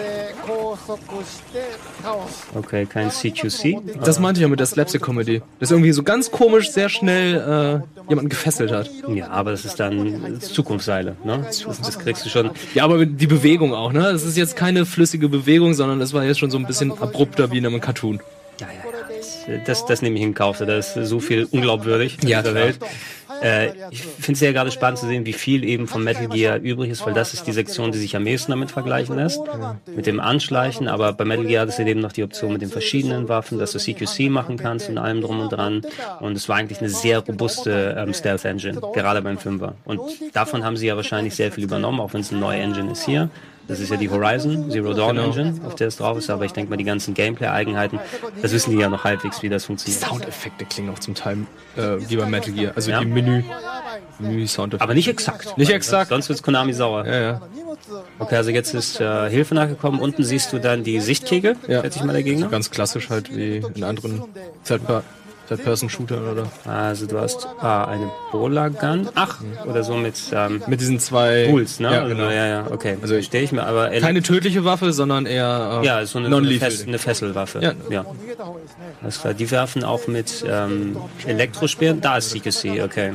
Okay, kein CQC. Das meinte ich ja mit der Slapstick-Comedy. Dass irgendwie so ganz komisch sehr schnell äh, jemanden gefesselt hat. Ja, aber das ist dann Zukunftsseile, ne? Das kriegst du schon. Ja, aber die Bewegung auch, ne? Das ist jetzt keine flüssige Bewegung, sondern das war jetzt schon so ein bisschen abrupter wie in einem Cartoon. Ja, ja, ja. Das, das, das nehme ich in Kauf. Da ist so viel unglaubwürdig in ja, dieser klar. Welt. Äh, ich finde es ja gerade spannend zu sehen, wie viel eben von Metal Gear übrig ist, weil das ist die Sektion, die sich am ehesten damit vergleichen lässt. Mit dem Anschleichen, aber bei Metal Gear es eben noch die Option mit den verschiedenen Waffen, dass du CQC machen kannst und allem drum und dran. Und es war eigentlich eine sehr robuste ähm, Stealth-Engine, gerade beim Fünfer. Und davon haben sie ja wahrscheinlich sehr viel übernommen, auch wenn es eine neue Engine ist hier. Das ist ja die Horizon Zero Dawn Genau. Engine, auf der es drauf ist, aber ich denke mal, die ganzen Gameplay-Eigenheiten, das wissen die ja noch halbwegs, wie das Die funktioniert. Soundeffekte klingen auch zum Teil äh, wie bei Metal Gear. Also Ja. die Menü, Menü-Soundeffekte. Aber nicht exakt. Nicht exakt. Sonst wird Konami sauer. Ja, ja. Okay, also jetzt ist äh, Hilfe nachgekommen. Unten siehst du dann die Sichtkegel, Ja. schätze ich mal der Gegner. Ganz klassisch halt wie in anderen Third- Third-Person-Shooter, oder? Also du hast ah, eine Bola-Gun. Ach, oder so mit... Ähm, mit diesen zwei... Pools, ne? Ja, genau. Ja, ja, okay. Also stelle ich mir aber... Keine tödliche Waffe, sondern eher... Äh, ja, so eine, eine, Fess eine Fesselwaffe. Ja. ja. Alles klar. Die werfen auch mit ähm, Elektrospeeren. Da ist CQC, okay.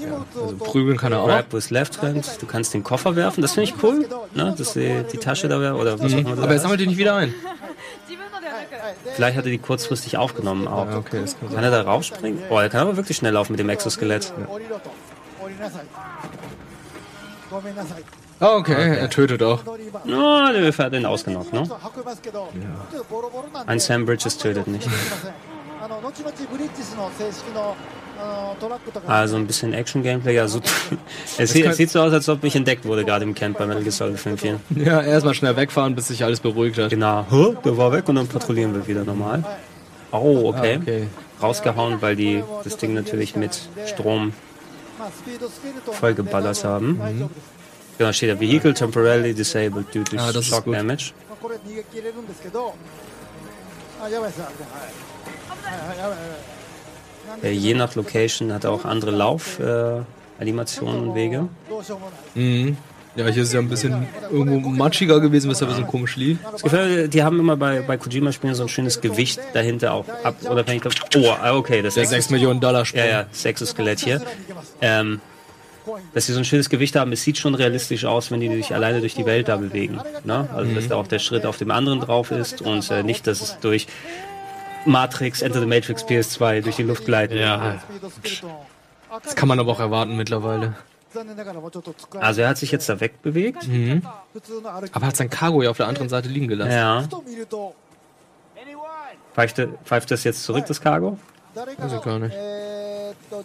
Ja, also prügeln kann er auch. Grab with left hand. Du kannst den Koffer werfen. Das finde ich cool, ne? dass die, die Tasche da wäre. Oder was mhm. auch immer Aber er sammelt den nicht wieder ein. Vielleicht hat er die kurzfristig aufgenommen auch. Ja, okay, kann, kann er da raufspringen? Boah, er kann aber wirklich schnell laufen mit dem Exoskelett. Ja. Oh, okay. okay, er tötet auch. Oh, der Wiffe hat den ausgenockt, ne? Ja. Ein Sam Bridges tötet nicht. Also ein bisschen Action-Gameplay. Also, es, sieht, es sieht so aus, als ob ich entdeckt wurde gerade im Camp bei Metal Gear Solid 5. Ja, erstmal schnell wegfahren, bis sich alles beruhigt hat. Genau, Hö, der war weg und dann patrouillieren wir wieder normal. Oh, ah, okay. Ah, okay. Rausgehauen, weil die das Ding natürlich mit Strom vollgeballert haben. Mhm. Genau, steht da Vehicle temporarily disabled due to ah, das shock damage. Ah, äh, je nach Location hat er auch andere Laufanimationen äh, und Wege. Mhm. Ja, hier ist es ja ein bisschen irgendwo matschiger gewesen, weshalb er so komisch lief. Das die haben immer bei, bei Kojima-Spielen so ein schönes Gewicht dahinter auch ab. Oder wenn ich glaube, oh, ah, okay, das ist. Der 6 Millionen Dollar Spiel. Ja, ja, das Exoskelett hier. Ähm, dass sie so ein schönes Gewicht haben, es sieht schon realistisch aus, wenn die sich alleine durch die Welt da bewegen. Ne? Also, mhm. dass da auch der Schritt auf dem anderen drauf ist und äh, nicht, dass es durch Matrix, Enter the Matrix PS2 durch die Luft gleiten. Ja, das kann man aber auch erwarten mittlerweile. Also er hat sich jetzt da wegbewegt. Mhm. Aber hat sein Cargo ja auf der anderen Seite liegen gelassen. Ja. Pfeift, pfeift das jetzt zurück, das Cargo? Weiß ich gar nicht.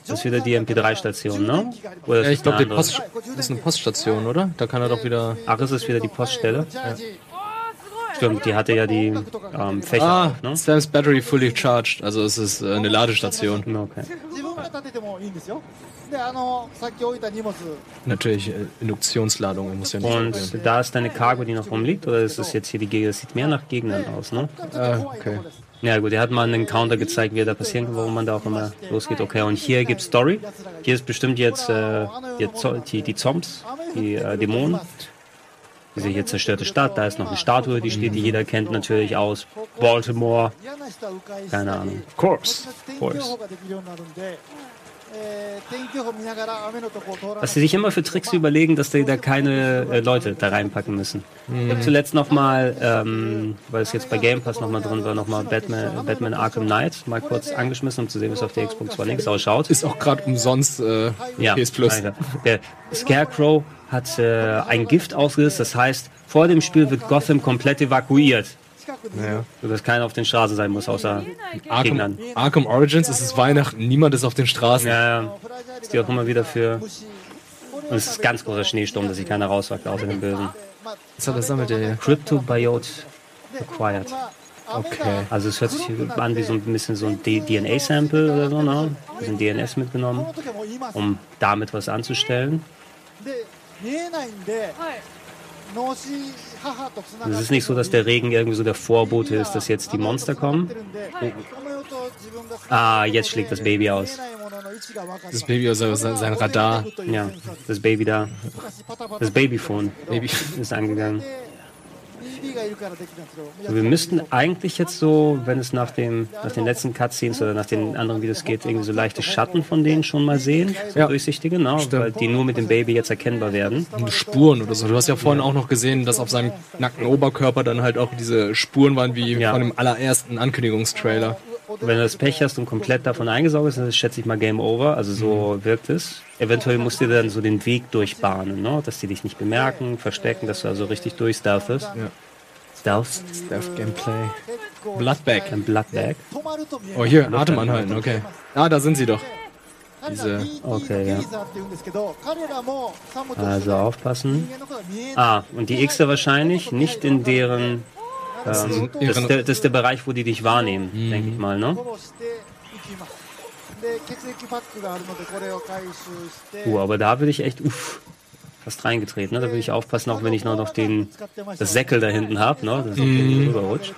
Das ist wieder die MP3-Station, ne? Oder ja, ich glaube, das ist eine Poststation, oder? Da kann er doch wieder... Ach, ist es wieder die Poststelle? Ja stimmt, die hatte ja die ähm, Fächer. Ah, ne? Sam's Battery fully charged, also es ist äh, eine Ladestation. Okay. Natürlich, äh, Induktionsladung muss ja nicht Und probieren. da ist deine Cargo, die noch rumliegt, oder ist es jetzt hier die Gegend? Das sieht mehr nach Gegnern aus, ne? Ah, okay. Ja gut, er hat mal einen Counter gezeigt, wie er da passieren kann, warum man da auch immer losgeht. Okay, und hier gibt's Story. Hier ist bestimmt jetzt äh, die, die, die Zombs, die äh, Dämonen diese hier zerstörte Stadt, da ist noch eine Statue, die steht, die jeder kennt natürlich aus Baltimore. Keine Ahnung. Of course. Of course. Dass sie sich immer für Tricks überlegen, dass sie da keine äh, Leute da reinpacken müssen. Mhm. Ich habe zuletzt nochmal, ähm, weil es jetzt bei Game Pass nochmal drin war, nochmal Batman, Batman Arkham Knight mal kurz angeschmissen, um zu sehen, wie es auf der Xbox One X ausschaut. Ist auch gerade umsonst äh, ja, PS Plus. Alter. Der Scarecrow hat äh, ein Gift ausgesetzt, das heißt, vor dem Spiel wird Gotham komplett evakuiert. Naja. Dass keiner auf den Straßen sein muss, außer Kindern. Arkham Origins es ist Weihnachten, niemand ist auf den Straßen. Ja, ja. Ist die auch immer wieder für. Und es ist ein ganz großer Schneesturm, dass sich keiner rauswagt, außer den Bösen. Was hat das damit hier? Cryptobiote acquired. Okay. Also es hört sich an wie so ein bisschen so ein DNA-Sample oder so, ne? Wir sind DNS mitgenommen, um damit was anzustellen. Es ist nicht so, dass der Regen irgendwie so der Vorbote ist, dass jetzt die Monster kommen. Oh. Ah, jetzt schlägt das Baby aus. Das Baby, also sein Radar. Ja, das Baby da. Das Babyphone Baby. ist angegangen. Wir müssten eigentlich jetzt so, wenn es nach, dem, nach den letzten Cutscenes oder nach den anderen Videos geht, irgendwie so leichte Schatten von denen schon mal sehen. So Ja. durchsichtige, ne? weil die nur mit dem Baby jetzt erkennbar werden. Spuren oder so. Du hast ja vorhin auch noch gesehen, dass auf seinem nackten Oberkörper dann halt auch diese Spuren waren wie Ja. von dem allerersten Ankündigungstrailer. Wenn du das Pech hast und komplett davon eingesaugt bist, dann ist, schätze ich mal Game Over. Also so wirkt es. Eventuell musst du dir dann so den Weg durchbahnen, ne? dass die dich nicht bemerken, verstecken, dass du also richtig durchstealthest. Ja. Stealth, Stealth Gameplay. Bloodbag. Ein Bloodbag. Oh, hier, Bloodbag. Atem anhalten, okay. Ah, da sind sie doch. Diese. Okay, ja. Also aufpassen. Ah, ah und die Xer wahrscheinlich nicht in deren. Ähm, das, ist der, das, ist der, Bereich, wo die dich wahrnehmen, mhm. denke ich mal, ne? Hm. Uh, aber da will ich echt. Uff fast reingetreten. Ne? Da würde ich aufpassen, auch wenn ich noch, noch den, äh, das Säckel da hinten habe, ne? dass mm. rüberrutscht.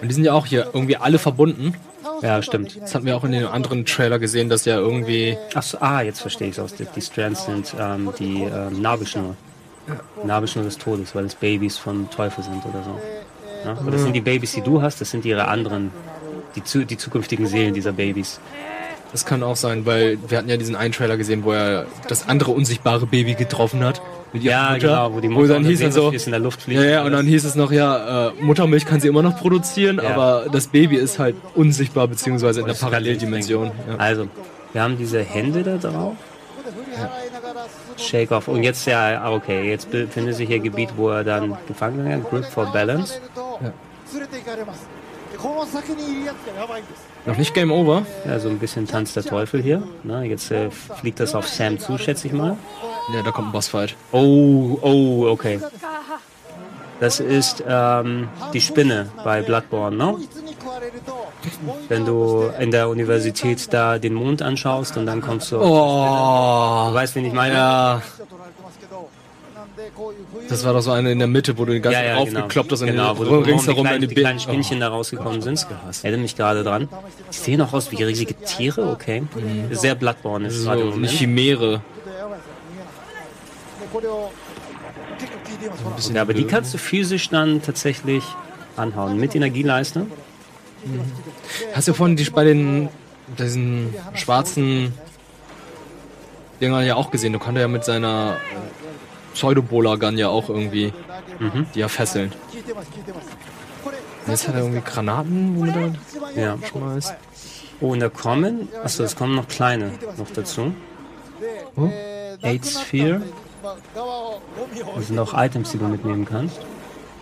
Und die sind ja auch hier irgendwie alle verbunden. Ja, stimmt. Das hatten wir auch in dem anderen Trailer gesehen, dass ja irgendwie. Ach so, ah, jetzt verstehe ich es. Die, die Strands sind ähm, die ähm, Nabelschnur. Ja. Nabelschnur des Todes, weil es Babys von Teufel sind oder so. Ja? Mhm. Und das sind mhm. die Babys, die du hast, das sind ihre anderen, die, zu, die zukünftigen Seelen dieser Babys. Das kann auch sein, weil wir hatten ja diesen einen Trailer gesehen, wo er das andere unsichtbare Baby getroffen hat. Mit ja, Mutter, genau, wo die Mutter wo dann hieß so, in der Luft fliegt. Ja, ja, und dann hieß es noch, ja, äh, Muttermilch kann sie immer noch produzieren, ja. aber das Baby ist halt unsichtbar, beziehungsweise in der Paralleldimension. Ja. Also, wir haben diese Hände da drauf. Ja. Shake-Off. Und jetzt, ja, okay, jetzt befindet sich ihr Gebiet, wo er dann gefangen wird. Grip for Balance. Ja. Noch nicht Game Over? Ja, so ein bisschen Tanz der Teufel hier. Na, jetzt äh, fliegt das auf Sam zu, schätze ich mal. Ja, da kommt ein Bossfight. Oh, oh, okay. Das ist ähm, die Spinne bei Bloodborne, ne? Wenn du in der Universität da den Mond anschaust und dann kommst du. Oh, du weißt, wen ich meine? Ja. Das war doch so eine in der Mitte, wo du den ganzen ja, ja, aufgekloppt genau. hast genau. und genau, wo du ringsherum genau deine kleinen, deine die kleinen Spinnchen oh. da rausgekommen sind. Oh. Erinnere mich gerade dran. Die sehen auch aus wie riesige Tiere, okay. Mhm. Sehr Bloodborne ist so, gerade eine Chimäre. So ja, aber die kannst du physisch dann tatsächlich anhauen. Mit Energieleiste. Mhm. Hast du vorhin die, bei den diesen schwarzen Dingern ja auch gesehen. Du kannst ja mit seiner äh, Pseudo-Bolagan ja auch irgendwie, mhm. die ja fesseln. Jetzt hat er irgendwie Granaten, womit er ja. schmeißt. Oh, und da kommen, achso, es kommen noch kleine noch dazu. Oh. Eight Sphere. Das sind auch Items, die du mitnehmen kannst.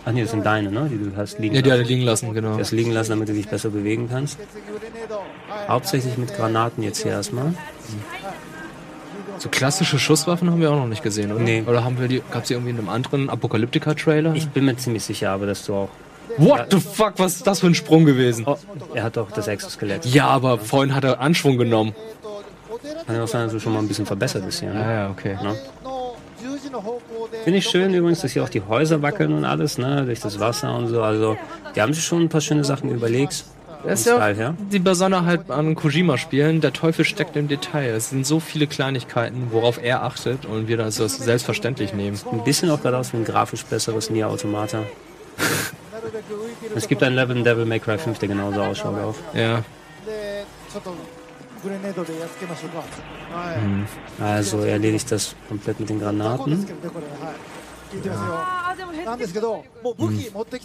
Ach nee, das sind deine, ne? Die du hast liegen ja, lassen. Ja, die hat liegen lassen, genau. Du hast liegen lassen, damit du dich besser bewegen kannst. Hauptsächlich mit Granaten jetzt hier erstmal. Mhm. So klassische Schusswaffen haben wir auch noch nicht gesehen, oder? Nee. Oder haben wir die, gab's die irgendwie in einem anderen Apokalyptika-Trailer? Ich bin mir ziemlich sicher, aber dass du auch. What the fuck, was ist das für ein Sprung gewesen? Oh, er hat doch das Exoskelett. Ja, aber vorhin hat er Anschwung genommen. Kann ja auch sein, dass du schon mal ein bisschen verbessert bist hier. Ja, Ne? ja, okay. Ne? Finde ich schön übrigens, dass hier auch die Häuser wackeln und alles, ne? Durch das Wasser und so. Also, die haben sich schon ein paar schöne Sachen überlegt. Das ist ja, ja die Besonderheit an Kojima-Spielen. Der Teufel steckt im Detail. Es sind so viele Kleinigkeiten, worauf er achtet und wir das selbstverständlich nehmen. Ein bisschen auch daraus ein grafisch besseres Nier Automata. es gibt ein Level in Devil May Cry 5, der genauso ausschaut auf. Ja. Hm. Also erledigt das komplett mit den Granaten.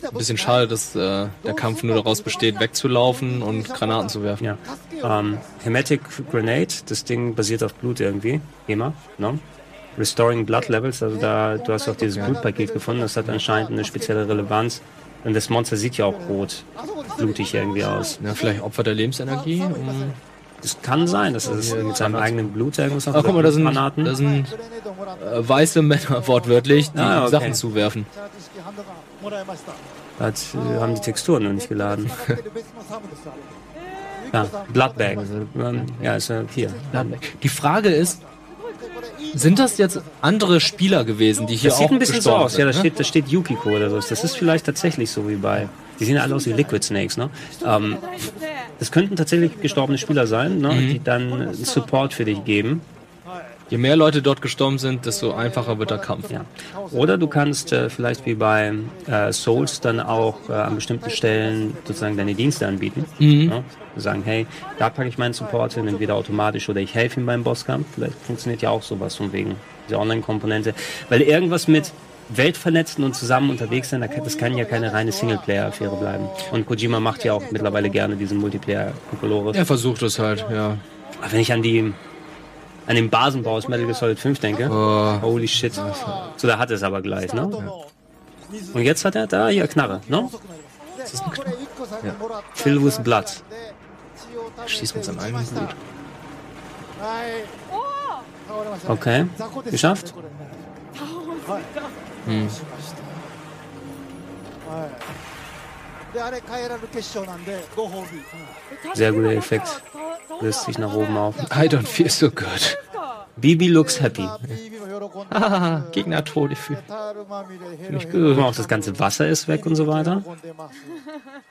Ein bisschen schade, dass äh, der Kampf nur daraus besteht, wegzulaufen und Granaten zu werfen. Ja. Ähm, Hematic Grenade, das Ding basiert auf Blut irgendwie, immer, ne? Restoring Blood Levels, also da, du hast auch dieses. Blutpaket gefunden, das hat anscheinend eine spezielle Relevanz. Und das Monster sieht ja auch rot, blutig irgendwie aus. Ja, vielleicht Opfer der Lebensenergie, um es kann sein, dass es mit seinem eigenen Blut irgendwas noch Ach, guck mal, da sind, Granaten. Da sind äh, weiße Männer wortwörtlich, die ah, okay. Sachen zuwerfen. Da hat, äh, haben die Texturen noch nicht geladen. ja, Bloodbag. Also, ja, ist also hier. Die Frage ist, sind das jetzt andere Spieler gewesen, die hier Das auch sieht ein bisschen so aus. Ja, da ne? steht, da steht Yukiko oder so. Das ist vielleicht tatsächlich so wie bei. Die sehen ja alle aus wie Liquid Snakes, ne? Ähm, das könnten tatsächlich gestorbene Spieler sein, ne? Mhm. Die dann Support für dich geben. Je mehr Leute dort gestorben sind, desto einfacher wird der Kampf. Ja. Oder du kannst äh, vielleicht wie bei äh, Souls dann auch äh, an bestimmten Stellen sozusagen deine Dienste anbieten. Ne? Sagen, hey, da packe ich meinen Support hin, entweder automatisch oder ich helfe ihm beim Bosskampf. Vielleicht funktioniert ja auch sowas von wegen dieser Online-Komponente. Weil irgendwas mit Weltvernetzen und zusammen unterwegs sein, das kann ja keine reine Singleplayer-Affäre bleiben. Und Kojima macht ja auch mittlerweile gerne diesen Multiplayer-Kokolores. Er versucht es halt, ja. Aber wenn ich an die an den Basenbau aus Metal Gear Solid 5 denke, Oh. holy shit. So, da hat er es aber gleich, ne? Und jetzt hat er da hier Knarre, ne? Fill with blood. Schießt mit seinem eigenen Blut. Okay, geschafft. Hm. Sehr guter Effekt. Löst sich nach oben auf. I don't feel so good. Bibi looks happy. ah, Gegner tot. Ich fühle mich gut. Guck mal, auch das ganze Wasser ist weg und so weiter.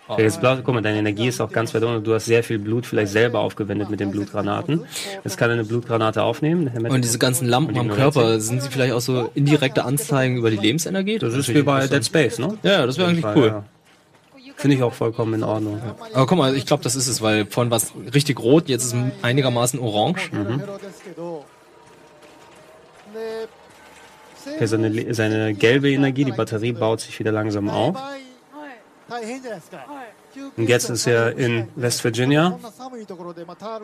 Okay, jetzt blau, guck mal, deine Energie ist auch ganz weit unten. Du hast sehr viel Blut vielleicht selber aufgewendet mit den Blutgranaten. Jetzt kann er eine Blutgranate aufnehmen. Und diese ganzen Lampen am Körper, sind sie vielleicht auch so indirekte Anzeigen über die Lebensenergie? Das ist wie bei Dead Space, ne? Ja, das wäre eigentlich cool. Ja. Finde ich auch vollkommen in Ordnung. Ja. Aber guck mal, ich glaube, das ist es, weil vorhin war es richtig rot, jetzt ist es einigermaßen orange. Mhm. Okay, seine, seine gelbe Energie, die Batterie baut sich wieder langsam auf. Und jetzt ist er in West Virginia,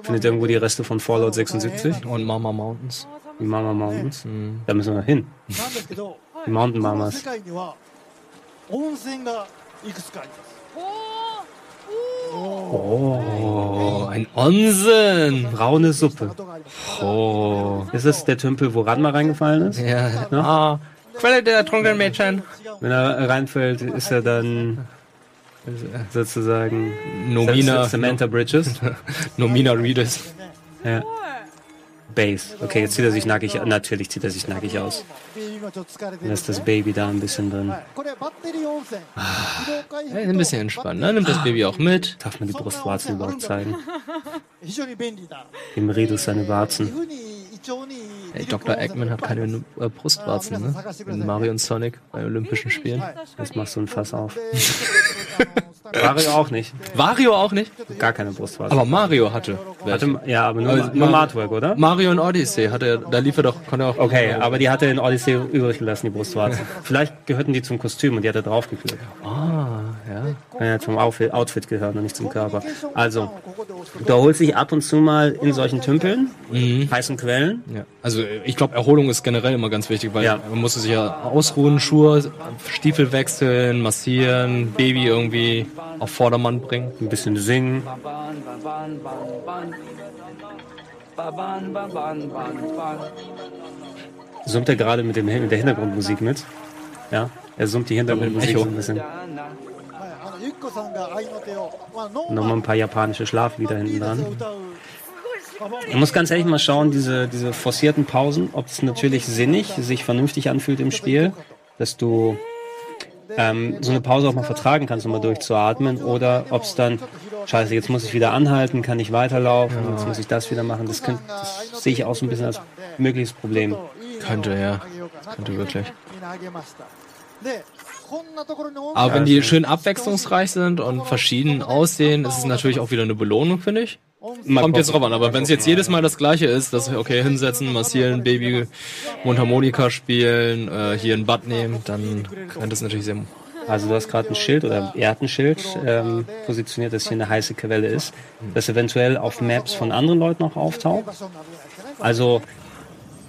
findet irgendwo die Reste von Fallout 76. Und Mama Mountains. Die Mama Mountains. Mhm. Da müssen wir hin. die Mountain Mamas. Oh, ein Onsen. Braune Suppe. Oh. Ist das der Tümpel, wo Ranma reingefallen ist? Ja. ja? Oh. Quelle der trunkenen Mädchen. Wenn er reinfällt, ist er dann sozusagen Nomina Samantha Bridges. Nomina Reedus. Ja. Base. Okay, jetzt zieht er sich nackig Natürlich zieht er sich nackig aus. Lass das Baby da ein bisschen drin. Ah. Ein bisschen entspannen. Ne? Nimm das Baby auch mit. Darf man die Brustwarzen überhaupt zeigen? Dem Redus seine Warzen. Hey, Dr. Eggman hat keine äh, Brustwarzen, ne? In Mario und Sonic bei Olympischen Spielen. Jetzt machst du ein Fass auf. Mario auch nicht. Wario auch nicht? Gar keine Brustwarzen. Aber Mario hatte. hatte ja, aber nur, also, nur Artwork, oder? Mario und Odyssey hatte er, da lief er doch, konnte er auch. Okay, machen. aber die hatte er in Odyssey übrig gelassen, die Brustwarzen. Vielleicht gehörten die zum Kostüm und die hat er draufgeklebt. Ah, ja. Kann ja zum Outfit, gehören und nicht zum Körper. Also, Du erholst dich ab und zu mal in solchen Tümpeln, heißen Quellen. Ja. Also ich glaube, Erholung ist generell immer ganz wichtig, weil Ja. man muss sich ja ausruhen, Schuhe, Stiefel wechseln, massieren, Baby irgendwie auf Vordermann bringen. Ein bisschen singen. Summt er gerade mit, dem, mit der Hintergrundmusik mit? Ja, er summt die Hintergrundmusik so ein bisschen. Nochmal ein paar japanische Schlaflieder hinten dran. Man muss ganz ehrlich mal schauen, diese, diese forcierten Pausen, ob es natürlich sinnig, sich vernünftig anfühlt im Spiel, dass du ähm, so eine Pause auch mal vertragen kannst, um mal durchzuatmen, oder ob es dann, scheiße, jetzt muss ich wieder anhalten, kann ich weiterlaufen, ja. jetzt muss ich das wieder machen. Das, könnt, das sehe ich auch so ein bisschen als mögliches Problem. Könnte, ja. Könnte wirklich. Aber wenn die schön abwechslungsreich sind und verschieden aussehen, ist es natürlich auch wieder eine Belohnung, finde ich. Mal Kommt jetzt drauf an, aber wenn es jetzt jedes Mal das gleiche ist, dass okay, hinsetzen, massieren, Baby, Mundharmonika spielen, äh, hier ein Bad nehmen, dann könnte es natürlich sehr. Also du hast gerade ein Schild oder er hat ein Schild ähm, positioniert, dass hier eine heiße Quelle ist, das eventuell auf Maps von anderen Leuten auch auftaucht. Also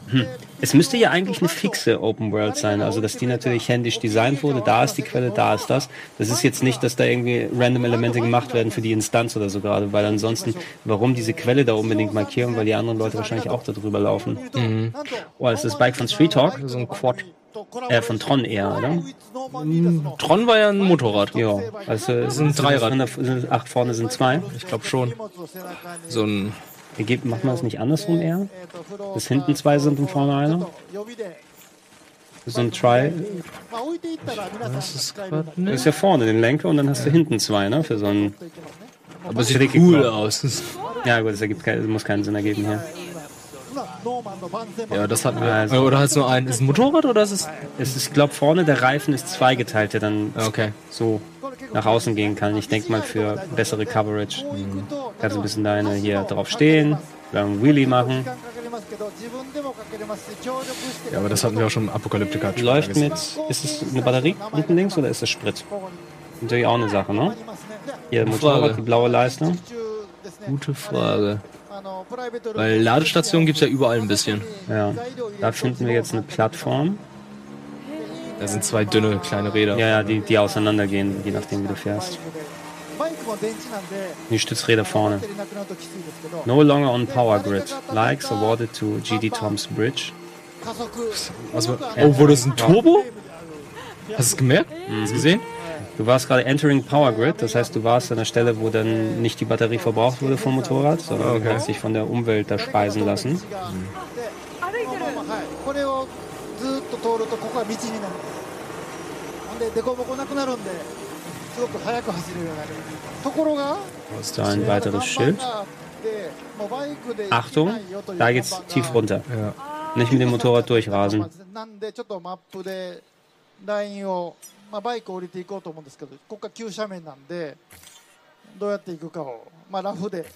hm. Es müsste ja eigentlich eine fixe Open World sein, also dass die natürlich händisch designt wurde, da ist die Quelle, da ist das. Das ist jetzt nicht, dass da irgendwie random Elemente gemacht werden für die Instanz oder so gerade, weil ansonsten, warum diese Quelle da unbedingt markieren, weil die anderen Leute wahrscheinlich auch da drüber laufen. Mhm. Oh, ist das Bike von Street Talk? So ein Quad. Äh, von Tron eher, oder? Mm, Tron war ja ein Motorrad. Ja, also es sind drei Rad. Acht vorne sind zwei. Ich glaube schon. So ein Geht, macht man das nicht andersrum eher? Dass hinten zwei sind und vorne einer? So ein Try. Das ist, ne? ist ja vorne den Lenker und dann hast ja. du hinten zwei, ne? Für so einen. Aber sieht cool Kopf. aus. Ja, gut, das ergibt kein, muss keinen Sinn ergeben hier. Ja, das hatten wir. Also, oder du nur einen? Ist es ein Motorrad oder ist es. Es ist, glaube vorne der Reifen ist zweigeteilt, der dann. Okay. So nach außen gehen kann. Ich denke mal für bessere Coverage mhm. kannst du ein bisschen deine hier drauf stehen, dann Wheelie machen. Ja, aber das hatten wir auch schon im Apokalyptica. Läuft mit, ist es eine Batterie unten links oder ist es Sprit? Natürlich auch eine Sache, ne? Hier Motorrad, die blaue Leiste. Gute Frage. Weil Ladestationen gibt es ja überall ein bisschen. Ja, da finden wir jetzt eine Plattform. Das sind zwei dünne kleine Räder. Ja, ja, die, die auseinandergehen, je nachdem wie du fährst. Die Stützräder vorne. No longer on power grid. Likes awarded to GD Toms Bridge. Was, oh, wurde es ein Turbo? Hast du es gemerkt? Mhm. Hast du gesehen? Du warst gerade entering Power Grid, das heißt, du warst an der Stelle, wo dann nicht die Batterie verbraucht wurde vom Motorrad, sondern ah, okay. du hast dich von der Umwelt da speisen lassen. Mhm. と通るとここは道になるほんで凸凹なくなるんですごく速く走れるようになるところが Achtung, da geht's tief runter. Ja. Nicht mit dem Motorrad durchrasen. インを、まあ、バイク降りていこうと思うんですけどここが急斜面なんでどうやって行くかを、まあ、ラフで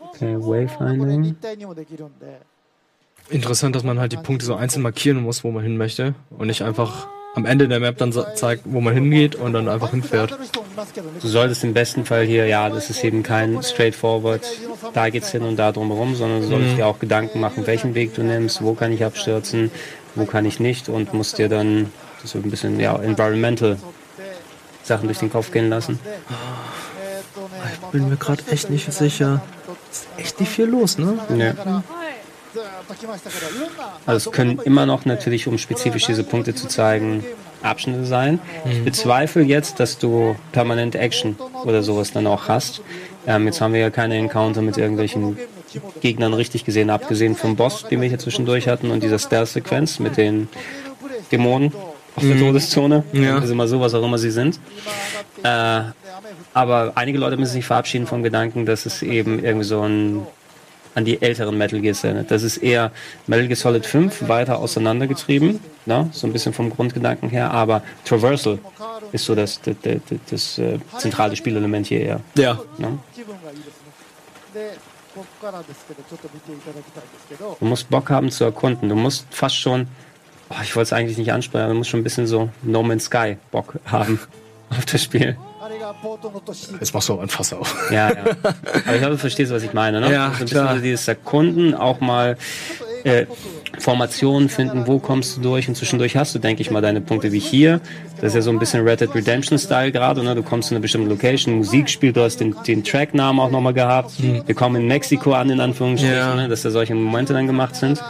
Okay, これ Wayfinding. 立体にもできるんで Interessant, dass man halt die Punkte so einzeln markieren muss, wo man hin möchte und nicht einfach am Ende der Map dann zeigt, wo man hingeht und dann einfach hinfährt. Du solltest im besten Fall hier, ja, das ist eben kein straightforward, da geht's hin und da drumherum, sondern du solltest mhm. dir auch Gedanken machen, welchen Weg du nimmst, wo kann ich abstürzen, wo kann ich nicht und musst dir dann so ein bisschen, ja, environmental Sachen durch den Kopf gehen lassen. Ah, ich bin mir gerade echt nicht sicher. Ist echt nicht viel los, ne? Ja. Also es können immer noch natürlich, um spezifisch diese Punkte zu zeigen, Abschnitte sein. Ich bezweifle jetzt, dass du permanent Action oder sowas dann auch hast. Ähm, jetzt haben wir ja keine Encounter mit irgendwelchen Gegnern richtig gesehen, abgesehen vom Boss, den wir hier zwischendurch hatten und dieser Stealth-Sequenz mit den Dämonen aus der Todeszone. Ja. Also immer so, was auch immer sie sind. Äh, aber einige Leute müssen sich verabschieden vom Gedanken, dass es eben irgendwie so ein an die älteren Metal Gear erinnert. Das ist eher Metal Gear Solid 5 weiter auseinandergetrieben, ne? so ein bisschen vom Grundgedanken her, aber Traversal ist so das, das, das, das zentrale Spielelement hier eher. Ja. Ne? Du musst Bock haben zu erkunden. Du musst fast schon, oh, ich wollte es eigentlich nicht ansprechen, aber du musst schon ein bisschen so No Man's Sky Bock haben auf das Spiel. あ Jetzt machst du auch ein Fass auf. Ja, ja. Aber ich glaube, du verstehst, was ich meine, ne? Ja, so ein klar. bisschen dieses Sekunden auch mal äh, Formationen finden, wo kommst du durch und zwischendurch hast du, denke ich mal, deine Punkte wie hier. Das ist ja so ein bisschen Red Dead Redemption Style gerade, ne? Du kommst zu einer bestimmten Location, Musik spielt, du hast den, den Tracknamen auch nochmal gehabt. Wir kommen in Mexiko an, in Anführungsstrichen, Ja. ne? dass da solche Momente dann gemacht sind.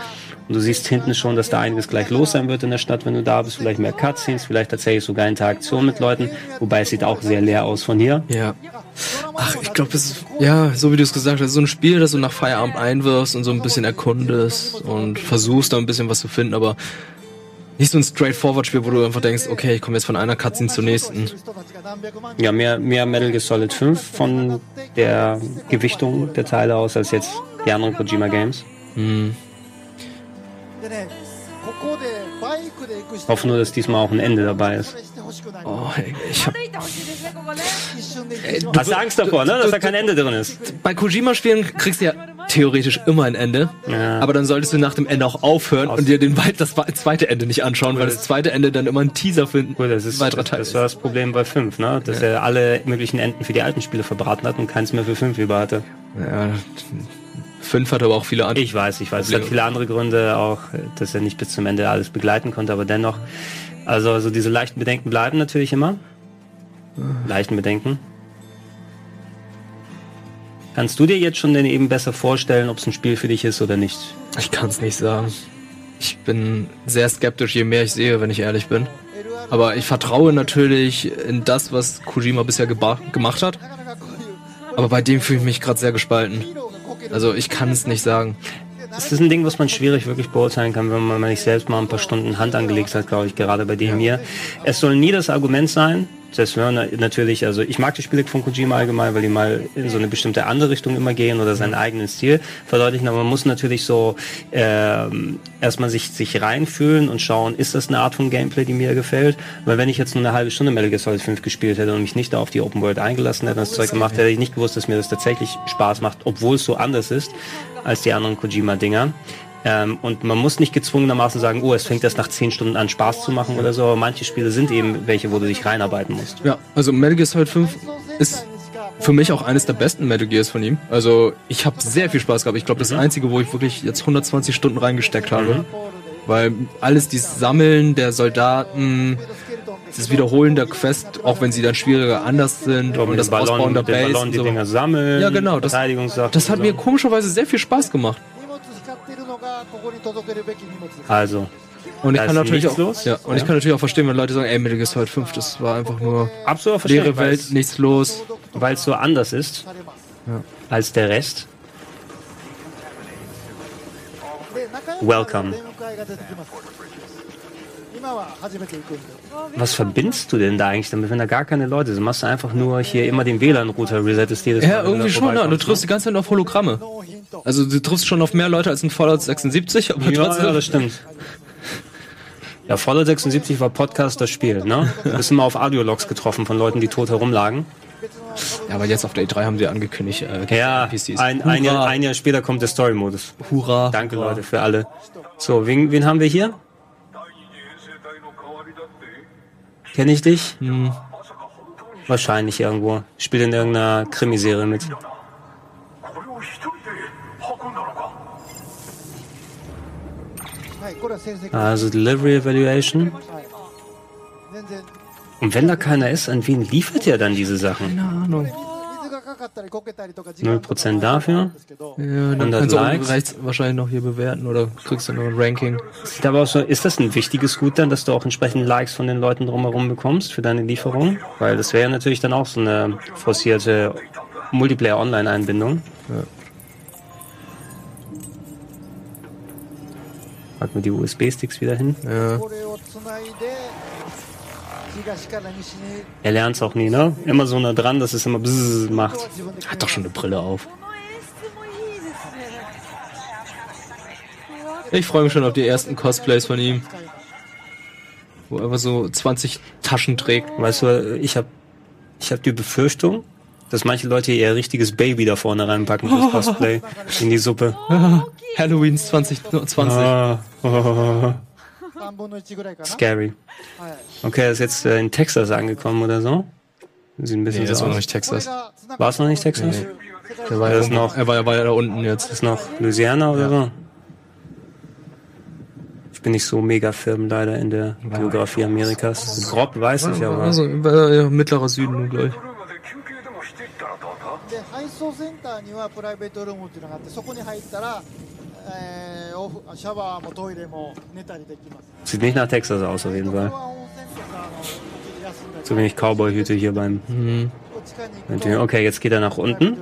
Und du siehst hinten schon, dass da einiges gleich los sein wird in der Stadt, wenn du da bist. Vielleicht mehr Cutscenes, vielleicht tatsächlich sogar Interaktion mit Leuten. Wobei es sieht auch sehr leer aus von hier. Ja. Ach, ich glaube, es ist, ja, so wie du es gesagt hast, so ein Spiel, das du nach Feierabend einwirfst und so ein bisschen erkundest und versuchst da ein bisschen was zu finden, aber nicht so ein straightforward-Spiel, wo du einfach denkst, okay, ich komme jetzt von einer Cutscene zur nächsten. Ja, mehr, mehr Metal Gear Solid 5 von der Gewichtung der Teile aus als jetzt die anderen Kojima Games. Hm. Hoffe nur, dass diesmal auch ein Ende dabei ist. Oh, ich hab, du hast Angst davor, ne? dass du, da kein Ende drin ist. Bei Kojima-Spielen kriegst du ja theoretisch immer ein Ende, ja. aber dann solltest du nach dem Ende auch aufhören Aus und dir den weit, das zweite Ende nicht anschauen, cool. weil das zweite Ende dann immer ein Teaser für ein cool, das ist, weiterer Teil Das war das Problem bei 5, ne? dass ja. er alle möglichen Enden für die alten Spiele verbraten hat und keins mehr für 5 über hatte. Ja, fünf hat aber auch viele andere. Ich weiß, ich weiß. Es hat viele andere Gründe auch, dass er nicht bis zum Ende alles begleiten konnte, aber dennoch. Also, also diese leichten Bedenken bleiben natürlich immer. Leichten Bedenken. Kannst du dir jetzt schon denn eben besser vorstellen, ob es ein Spiel für dich ist oder nicht? Ich kann es nicht sagen. Ich bin sehr skeptisch, je mehr ich sehe, wenn ich ehrlich bin. Aber ich vertraue natürlich in das, was Kojima bisher gemacht hat. Aber bei dem fühle ich mich gerade sehr gespalten. Also ich kann es nicht sagen. Es ist ein Ding, was man schwierig wirklich beurteilen kann, wenn man nicht selbst mal ein paar Stunden Hand angelegt hat, glaube ich, gerade bei dem hier. Es soll nie das Argument sein, selbst wenn man natürlich, also ich mag die Spiele von Kojima allgemein, weil die mal in so eine bestimmte andere Richtung immer gehen oder seinen eigenen Stil verdeutlichen, aber man muss natürlich so ähm, erstmal sich, sich reinfühlen und schauen, ist das eine Art von Gameplay, die mir gefällt? Weil wenn ich jetzt nur eine halbe Stunde Metal Gear Solid 5 gespielt hätte und mich nicht da auf die Open World eingelassen hätte und das Zeug gemacht, hätte ich nicht gewusst, dass mir das tatsächlich Spaß macht, obwohl es so anders ist als die anderen Kojima-Dinger. Ähm, und man muss nicht gezwungenermaßen sagen, oh, es fängt erst nach 10 Stunden an Spaß zu machen oder so, aber manche Spiele sind eben welche, wo du dich reinarbeiten musst. Ja, also Metal Gear Solid 5 ist für mich auch eines der besten Metal Gears von ihm. Also ich habe sehr viel Spaß gehabt. Ich glaube, das einzige, wo ich wirklich jetzt 120 Stunden reingesteckt habe. Weil alles dieses Sammeln der Soldaten, das Wiederholen der Quest, auch wenn sie dann schwieriger anders sind und das Ausbauen der Base Ballon und die so. Dinger sammeln, Ja, genau, das- Das hat mir komischerweise sehr viel Spaß gemacht. Also. Und ich, kann natürlich auch, los. Ja, und ich kann natürlich auch verstehen, wenn Leute sagen, ey, Metal Gear Solid 5, das war einfach nur Absolut leere Welt, nichts los. Weil es so anders ist ja. als der Rest. Welcome was verbindest du denn da eigentlich damit, wenn da gar keine Leute sind? Machst du einfach nur hier immer den WLAN-Router resettest jedes Mal? Ja, irgendwie schon, ja. Du triffst ne? die ganze Zeit auf Hologramme. Also du triffst schon auf mehr Leute als in Fallout 76, aber ja, trotzdem. Ja, das stimmt. Ja, Fallout 76 war Podcast das Spiel, ne? Du bist immer auf Audiologs getroffen von Leuten, die tot herumlagen. Ja, aber jetzt auf der E3 haben sie angekündigt. Äh, ja, NPCs. Ein, ein, Jahr, ein Jahr später kommt der Story-Modus. Hurra. Danke, Hurra. Leute, für alle. So, wen, wen haben wir hier? Kenne ich dich? Hm. Wahrscheinlich irgendwo. Spielt in irgendeiner Krimiserie mit. Also Delivery Evaluation. Und wenn da keiner ist, an wen liefert er dann diese Sachen? Keine Ahnung. 0% dafür. Ja, dann kannst Likes. du rechts wahrscheinlich noch hier bewerten oder kriegst du noch ein Ranking. Sieht aber auch so, ist das ein wichtiges Gut dann, dass du auch entsprechend Likes von den Leuten drumherum bekommst für deine Lieferung? Weil das wäre ja natürlich dann auch so eine forcierte Multiplayer-Online-Einbindung. Ja. Packen wir die USB-Sticks wieder hin. Ja. Er lernt's auch nie, ne? Immer so nah dran, dass es immer bzzz macht. Hat doch schon eine Brille auf. Ich freue mich schon auf die ersten Cosplays von ihm. Wo er so 20 Taschen trägt. Weißt du, ich habe ich hab die Befürchtung, dass manche Leute ihr richtiges Baby da vorne reinpacken fürs. Cosplay in die Suppe. Halloween 2020. Ah, oh. scary. Okay, er ist jetzt äh, in Texas angekommen oder so. Sieht ein bisschen Nee, das so war noch aus. nicht Texas. War es noch nicht Texas? Nee. Der war jetzt noch, Er war ja weiter unten jetzt. ist noch Louisiana oder so? Ich bin nicht so mega firm leider in der Geografie Amerikas. Grob weiß ich aber. Also, ja mittlerer Süden nur gleich. Sieht nicht nach Texas aus, auf jeden Fall. Zu wenig Cowboy-Hüte hier beim. Mhm. Okay, jetzt geht er nach unten.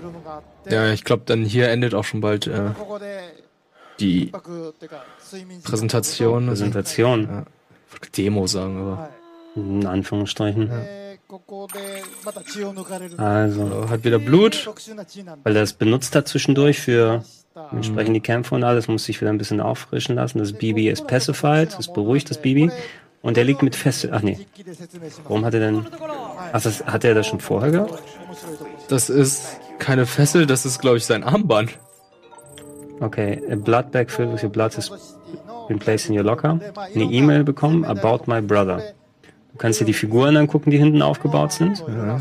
Ja, ich glaube, dann hier endet auch schon bald äh, die Präsentation. Präsentation. Ja. Demo sagen, aber. In Anführungsstrichen. Ja. Also, hat wieder Blut, weil er es benutzt hat zwischendurch für Entsprechend die Kämpfe und alles muss sich wieder ein bisschen auffrischen lassen. Das Bibi ist pacified, ist beruhigt, das Bibi. Und er liegt mit fest. Ach nee. Warum hat er denn. Ach, das, hat er das schon vorher gehabt? Das ist keine Fessel, das ist, glaube ich, sein Armband. Okay, a blood bag filled with your blood has been placed in your locker. Eine E-Mail bekommen about my brother. Du kannst dir die Figuren angucken, die hinten aufgebaut sind. Ja.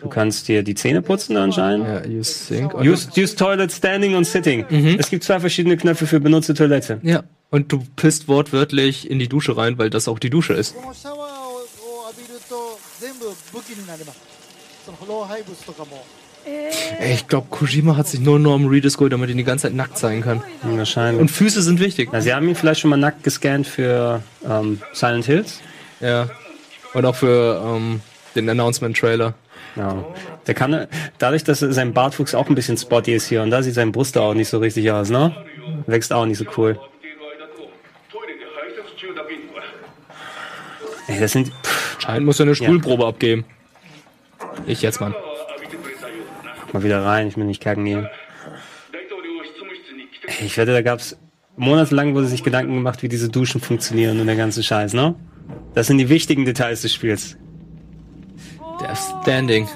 Du kannst dir die Zähne putzen anscheinend. Ja, use sink. Use, use toilet standing und sitting. Mhm. Es gibt zwei verschiedene Knöpfe für benutzte Toilette. Ja. Und du pisst wortwörtlich in die Dusche rein, weil das auch die Dusche ist. Äh. Ey, ich glaube, Kojima hat sich nur Norman Reedus geholt, damit er ihn die ganze Zeit nackt zeigen kann. Wahrscheinlich. Und Füße sind wichtig. Na, sie haben ihn vielleicht schon mal nackt gescannt für ähm, Silent Hills. Ja. Und auch für ähm, den Announcement-Trailer. Ja. Der kann, dadurch, dass sein Bartwuchs auch ein bisschen spotty ist hier und da sieht sein Brust auch nicht so richtig aus, ne? Wächst auch nicht so cool. Ey, das sind, Scheint muss er eine Stuhlprobe abgeben. Ich jetzt, Mann. mal wieder rein, ich will nicht kacken gehen. Ey, ich wette, da gab's monatelang wurde sich Gedanken gemacht, wie diese Duschen funktionieren und der ganze Scheiß, ne? Das sind die wichtigen Details des Spiels. Death Standing.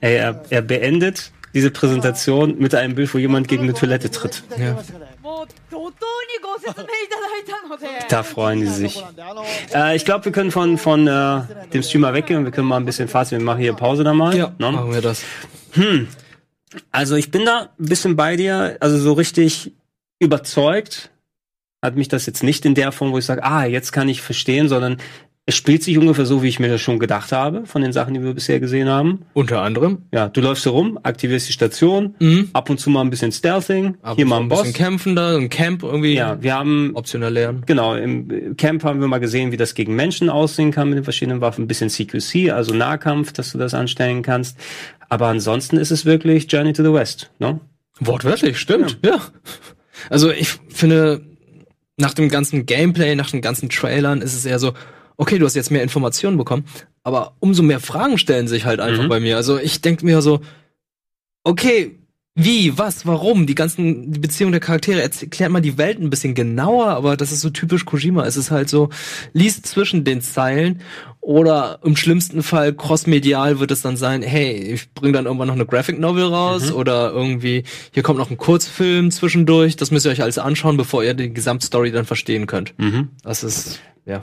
Ey, er, er beendet diese Präsentation mit einem Bild, wo jemand gegen eine Toilette tritt. Ja. Da freuen die sich. Äh, ich glaube, wir können von, von äh, dem Streamer weggehen und wir können mal ein bisschen Fazit. Wir machen hier Pause da mal. Ja, no? machen wir das. Hm. Also ich bin da ein bisschen bei dir, also so richtig überzeugt hat mich das jetzt nicht in der Form, wo ich sage, ah, jetzt kann ich verstehen, sondern es spielt sich ungefähr so, wie ich mir das schon gedacht habe, von den Sachen, die wir bisher gesehen haben. Unter anderem. Ja, du läufst herum, aktivierst die Station, Mhm. ab und zu mal ein bisschen Stealthing, Aber hier mal ein ein Boss. bisschen kämpfen da, ein Camp irgendwie Ja, wir haben optional lernen. Genau, im Camp haben wir mal gesehen, wie das gegen Menschen aussehen kann mit den verschiedenen Waffen. Ein bisschen CQC, also Nahkampf, dass du das anstellen kannst. Aber ansonsten ist es wirklich Journey to the West. Ne? Wortwörtlich, stimmt, ja. Also ich finde, nach dem ganzen Gameplay, nach den ganzen Trailern ist es eher so, okay, du hast jetzt mehr Informationen bekommen, aber umso mehr Fragen stellen sich halt einfach Mhm. bei mir. Also ich denke mir so, okay, wie, was, warum, die ganzen, die Beziehung der Charaktere, erklärt mal die Welt ein bisschen genauer, aber das ist so typisch Kojima. Es ist halt so, liest zwischen den Zeilen oder im schlimmsten Fall crossmedial wird es dann sein, hey, ich bringe dann irgendwann noch eine Graphic Novel raus oder irgendwie, hier kommt noch ein Kurzfilm zwischendurch, das müsst ihr euch alles anschauen, bevor ihr die Gesamtstory dann verstehen könnt. Das ist, ja.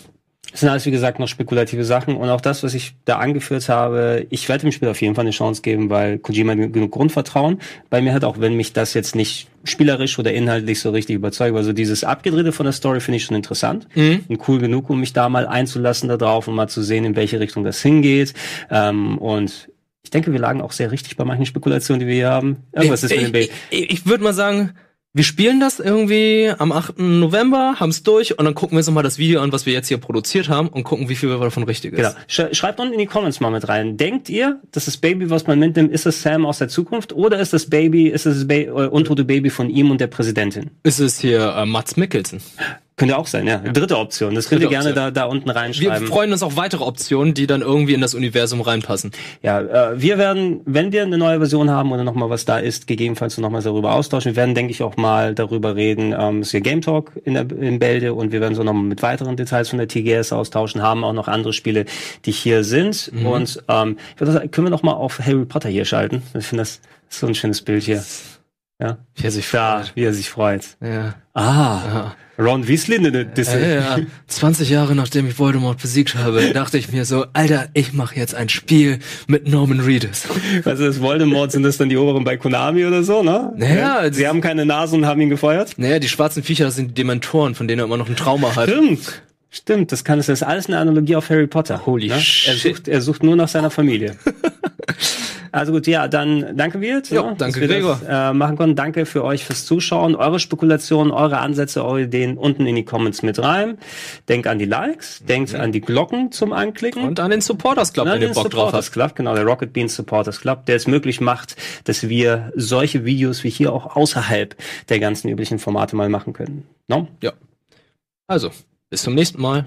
Das sind alles, wie gesagt, noch spekulative Sachen. Und auch das, was ich da angeführt habe, ich werde dem Spiel auf jeden Fall eine Chance geben, weil Kojima genug Grundvertrauen bei mir hat, auch wenn mich das jetzt nicht spielerisch oder inhaltlich so richtig überzeugt. Also dieses Abgedrehte von der Story finde ich schon interessant und cool genug, um mich da mal einzulassen da drauf und mal zu sehen, in welche Richtung das hingeht. Ähm, und ich denke, wir lagen auch sehr richtig bei manchen Spekulationen, die wir hier haben. Irgendwas ist mit dem ich, Baby. ich, ich würde mal sagen, wir spielen das irgendwie am 8. November, haben's durch und dann gucken wir uns nochmal das Video an, was wir jetzt hier produziert haben und gucken, wie viel davon richtig ist. Genau. Sch schreibt unten in die Comments mal mit rein. Denkt ihr, dass das Baby, was man mitnimmt, ist das Sam aus der Zukunft oder ist das Baby, ist das, das ba äh, untote Baby von ihm und der Präsidentin? Ist es hier äh, Mats Mikkelsen? Könnte auch sein, ja. Dritte Option. Das könnt ihr gerne da, da unten Wir reinschreiben. freuen uns auf weitere Optionen, die dann irgendwie in das Universum reinpassen. Ja, äh, wir werden, wenn wir eine neue Version haben oder nochmal was da ist, gegebenenfalls nochmal darüber austauschen. Wir werden, denke ich, auch mal darüber reden, ähm, es ist hier Game Talk in, der, in Bälde und wir werden so nochmal mit weiteren Details von der TGS austauschen, haben auch noch andere Spiele, die hier sind. Und ähm, ich würde sagen, können wir noch mal auf Harry Potter hier schalten? Ich finde das so ein schönes Bild hier. Ja. Wie er sich freut. wie er sich freut. Ja. Ah, Ron Weasley, ne, ne, das, Ja, ja. 20 Jahre nachdem ich Voldemort besiegt habe, dachte ich mir so, Alter, ich mache jetzt ein Spiel mit Norman Reedus. was ist Voldemort? Sind das dann die Oberen bei Konami oder so, ne? Naja, Sie haben keine Nase und haben ihn gefeuert? Naja, die schwarzen Viecher, das sind die Dementoren, von denen er immer noch ein Trauma hat. Stimmt. Stimmt, das kann, das ist alles eine Analogie auf Harry Potter. Holy ne? Er shit. sucht, er sucht nur nach seiner Familie. also gut, ja, dann danke Wirt. Jo, ne, danke, dass wir Gregor. Das, äh, machen konnten. Danke für euch fürs Zuschauen. Eure Spekulationen, eure Ansätze, eure Ideen unten in die Comments mit rein. Denkt an die Likes, denkt an die Glocken zum Anklicken. Und an den Supporters Club, wenn ihr den Bock drauf Supporters habt. Club, genau, der Rocket Beans Supporters Club, der es möglich macht, dass wir solche Videos wie hier auch außerhalb der ganzen üblichen Formate mal machen können. No? Ja. Also, bis zum nächsten Mal.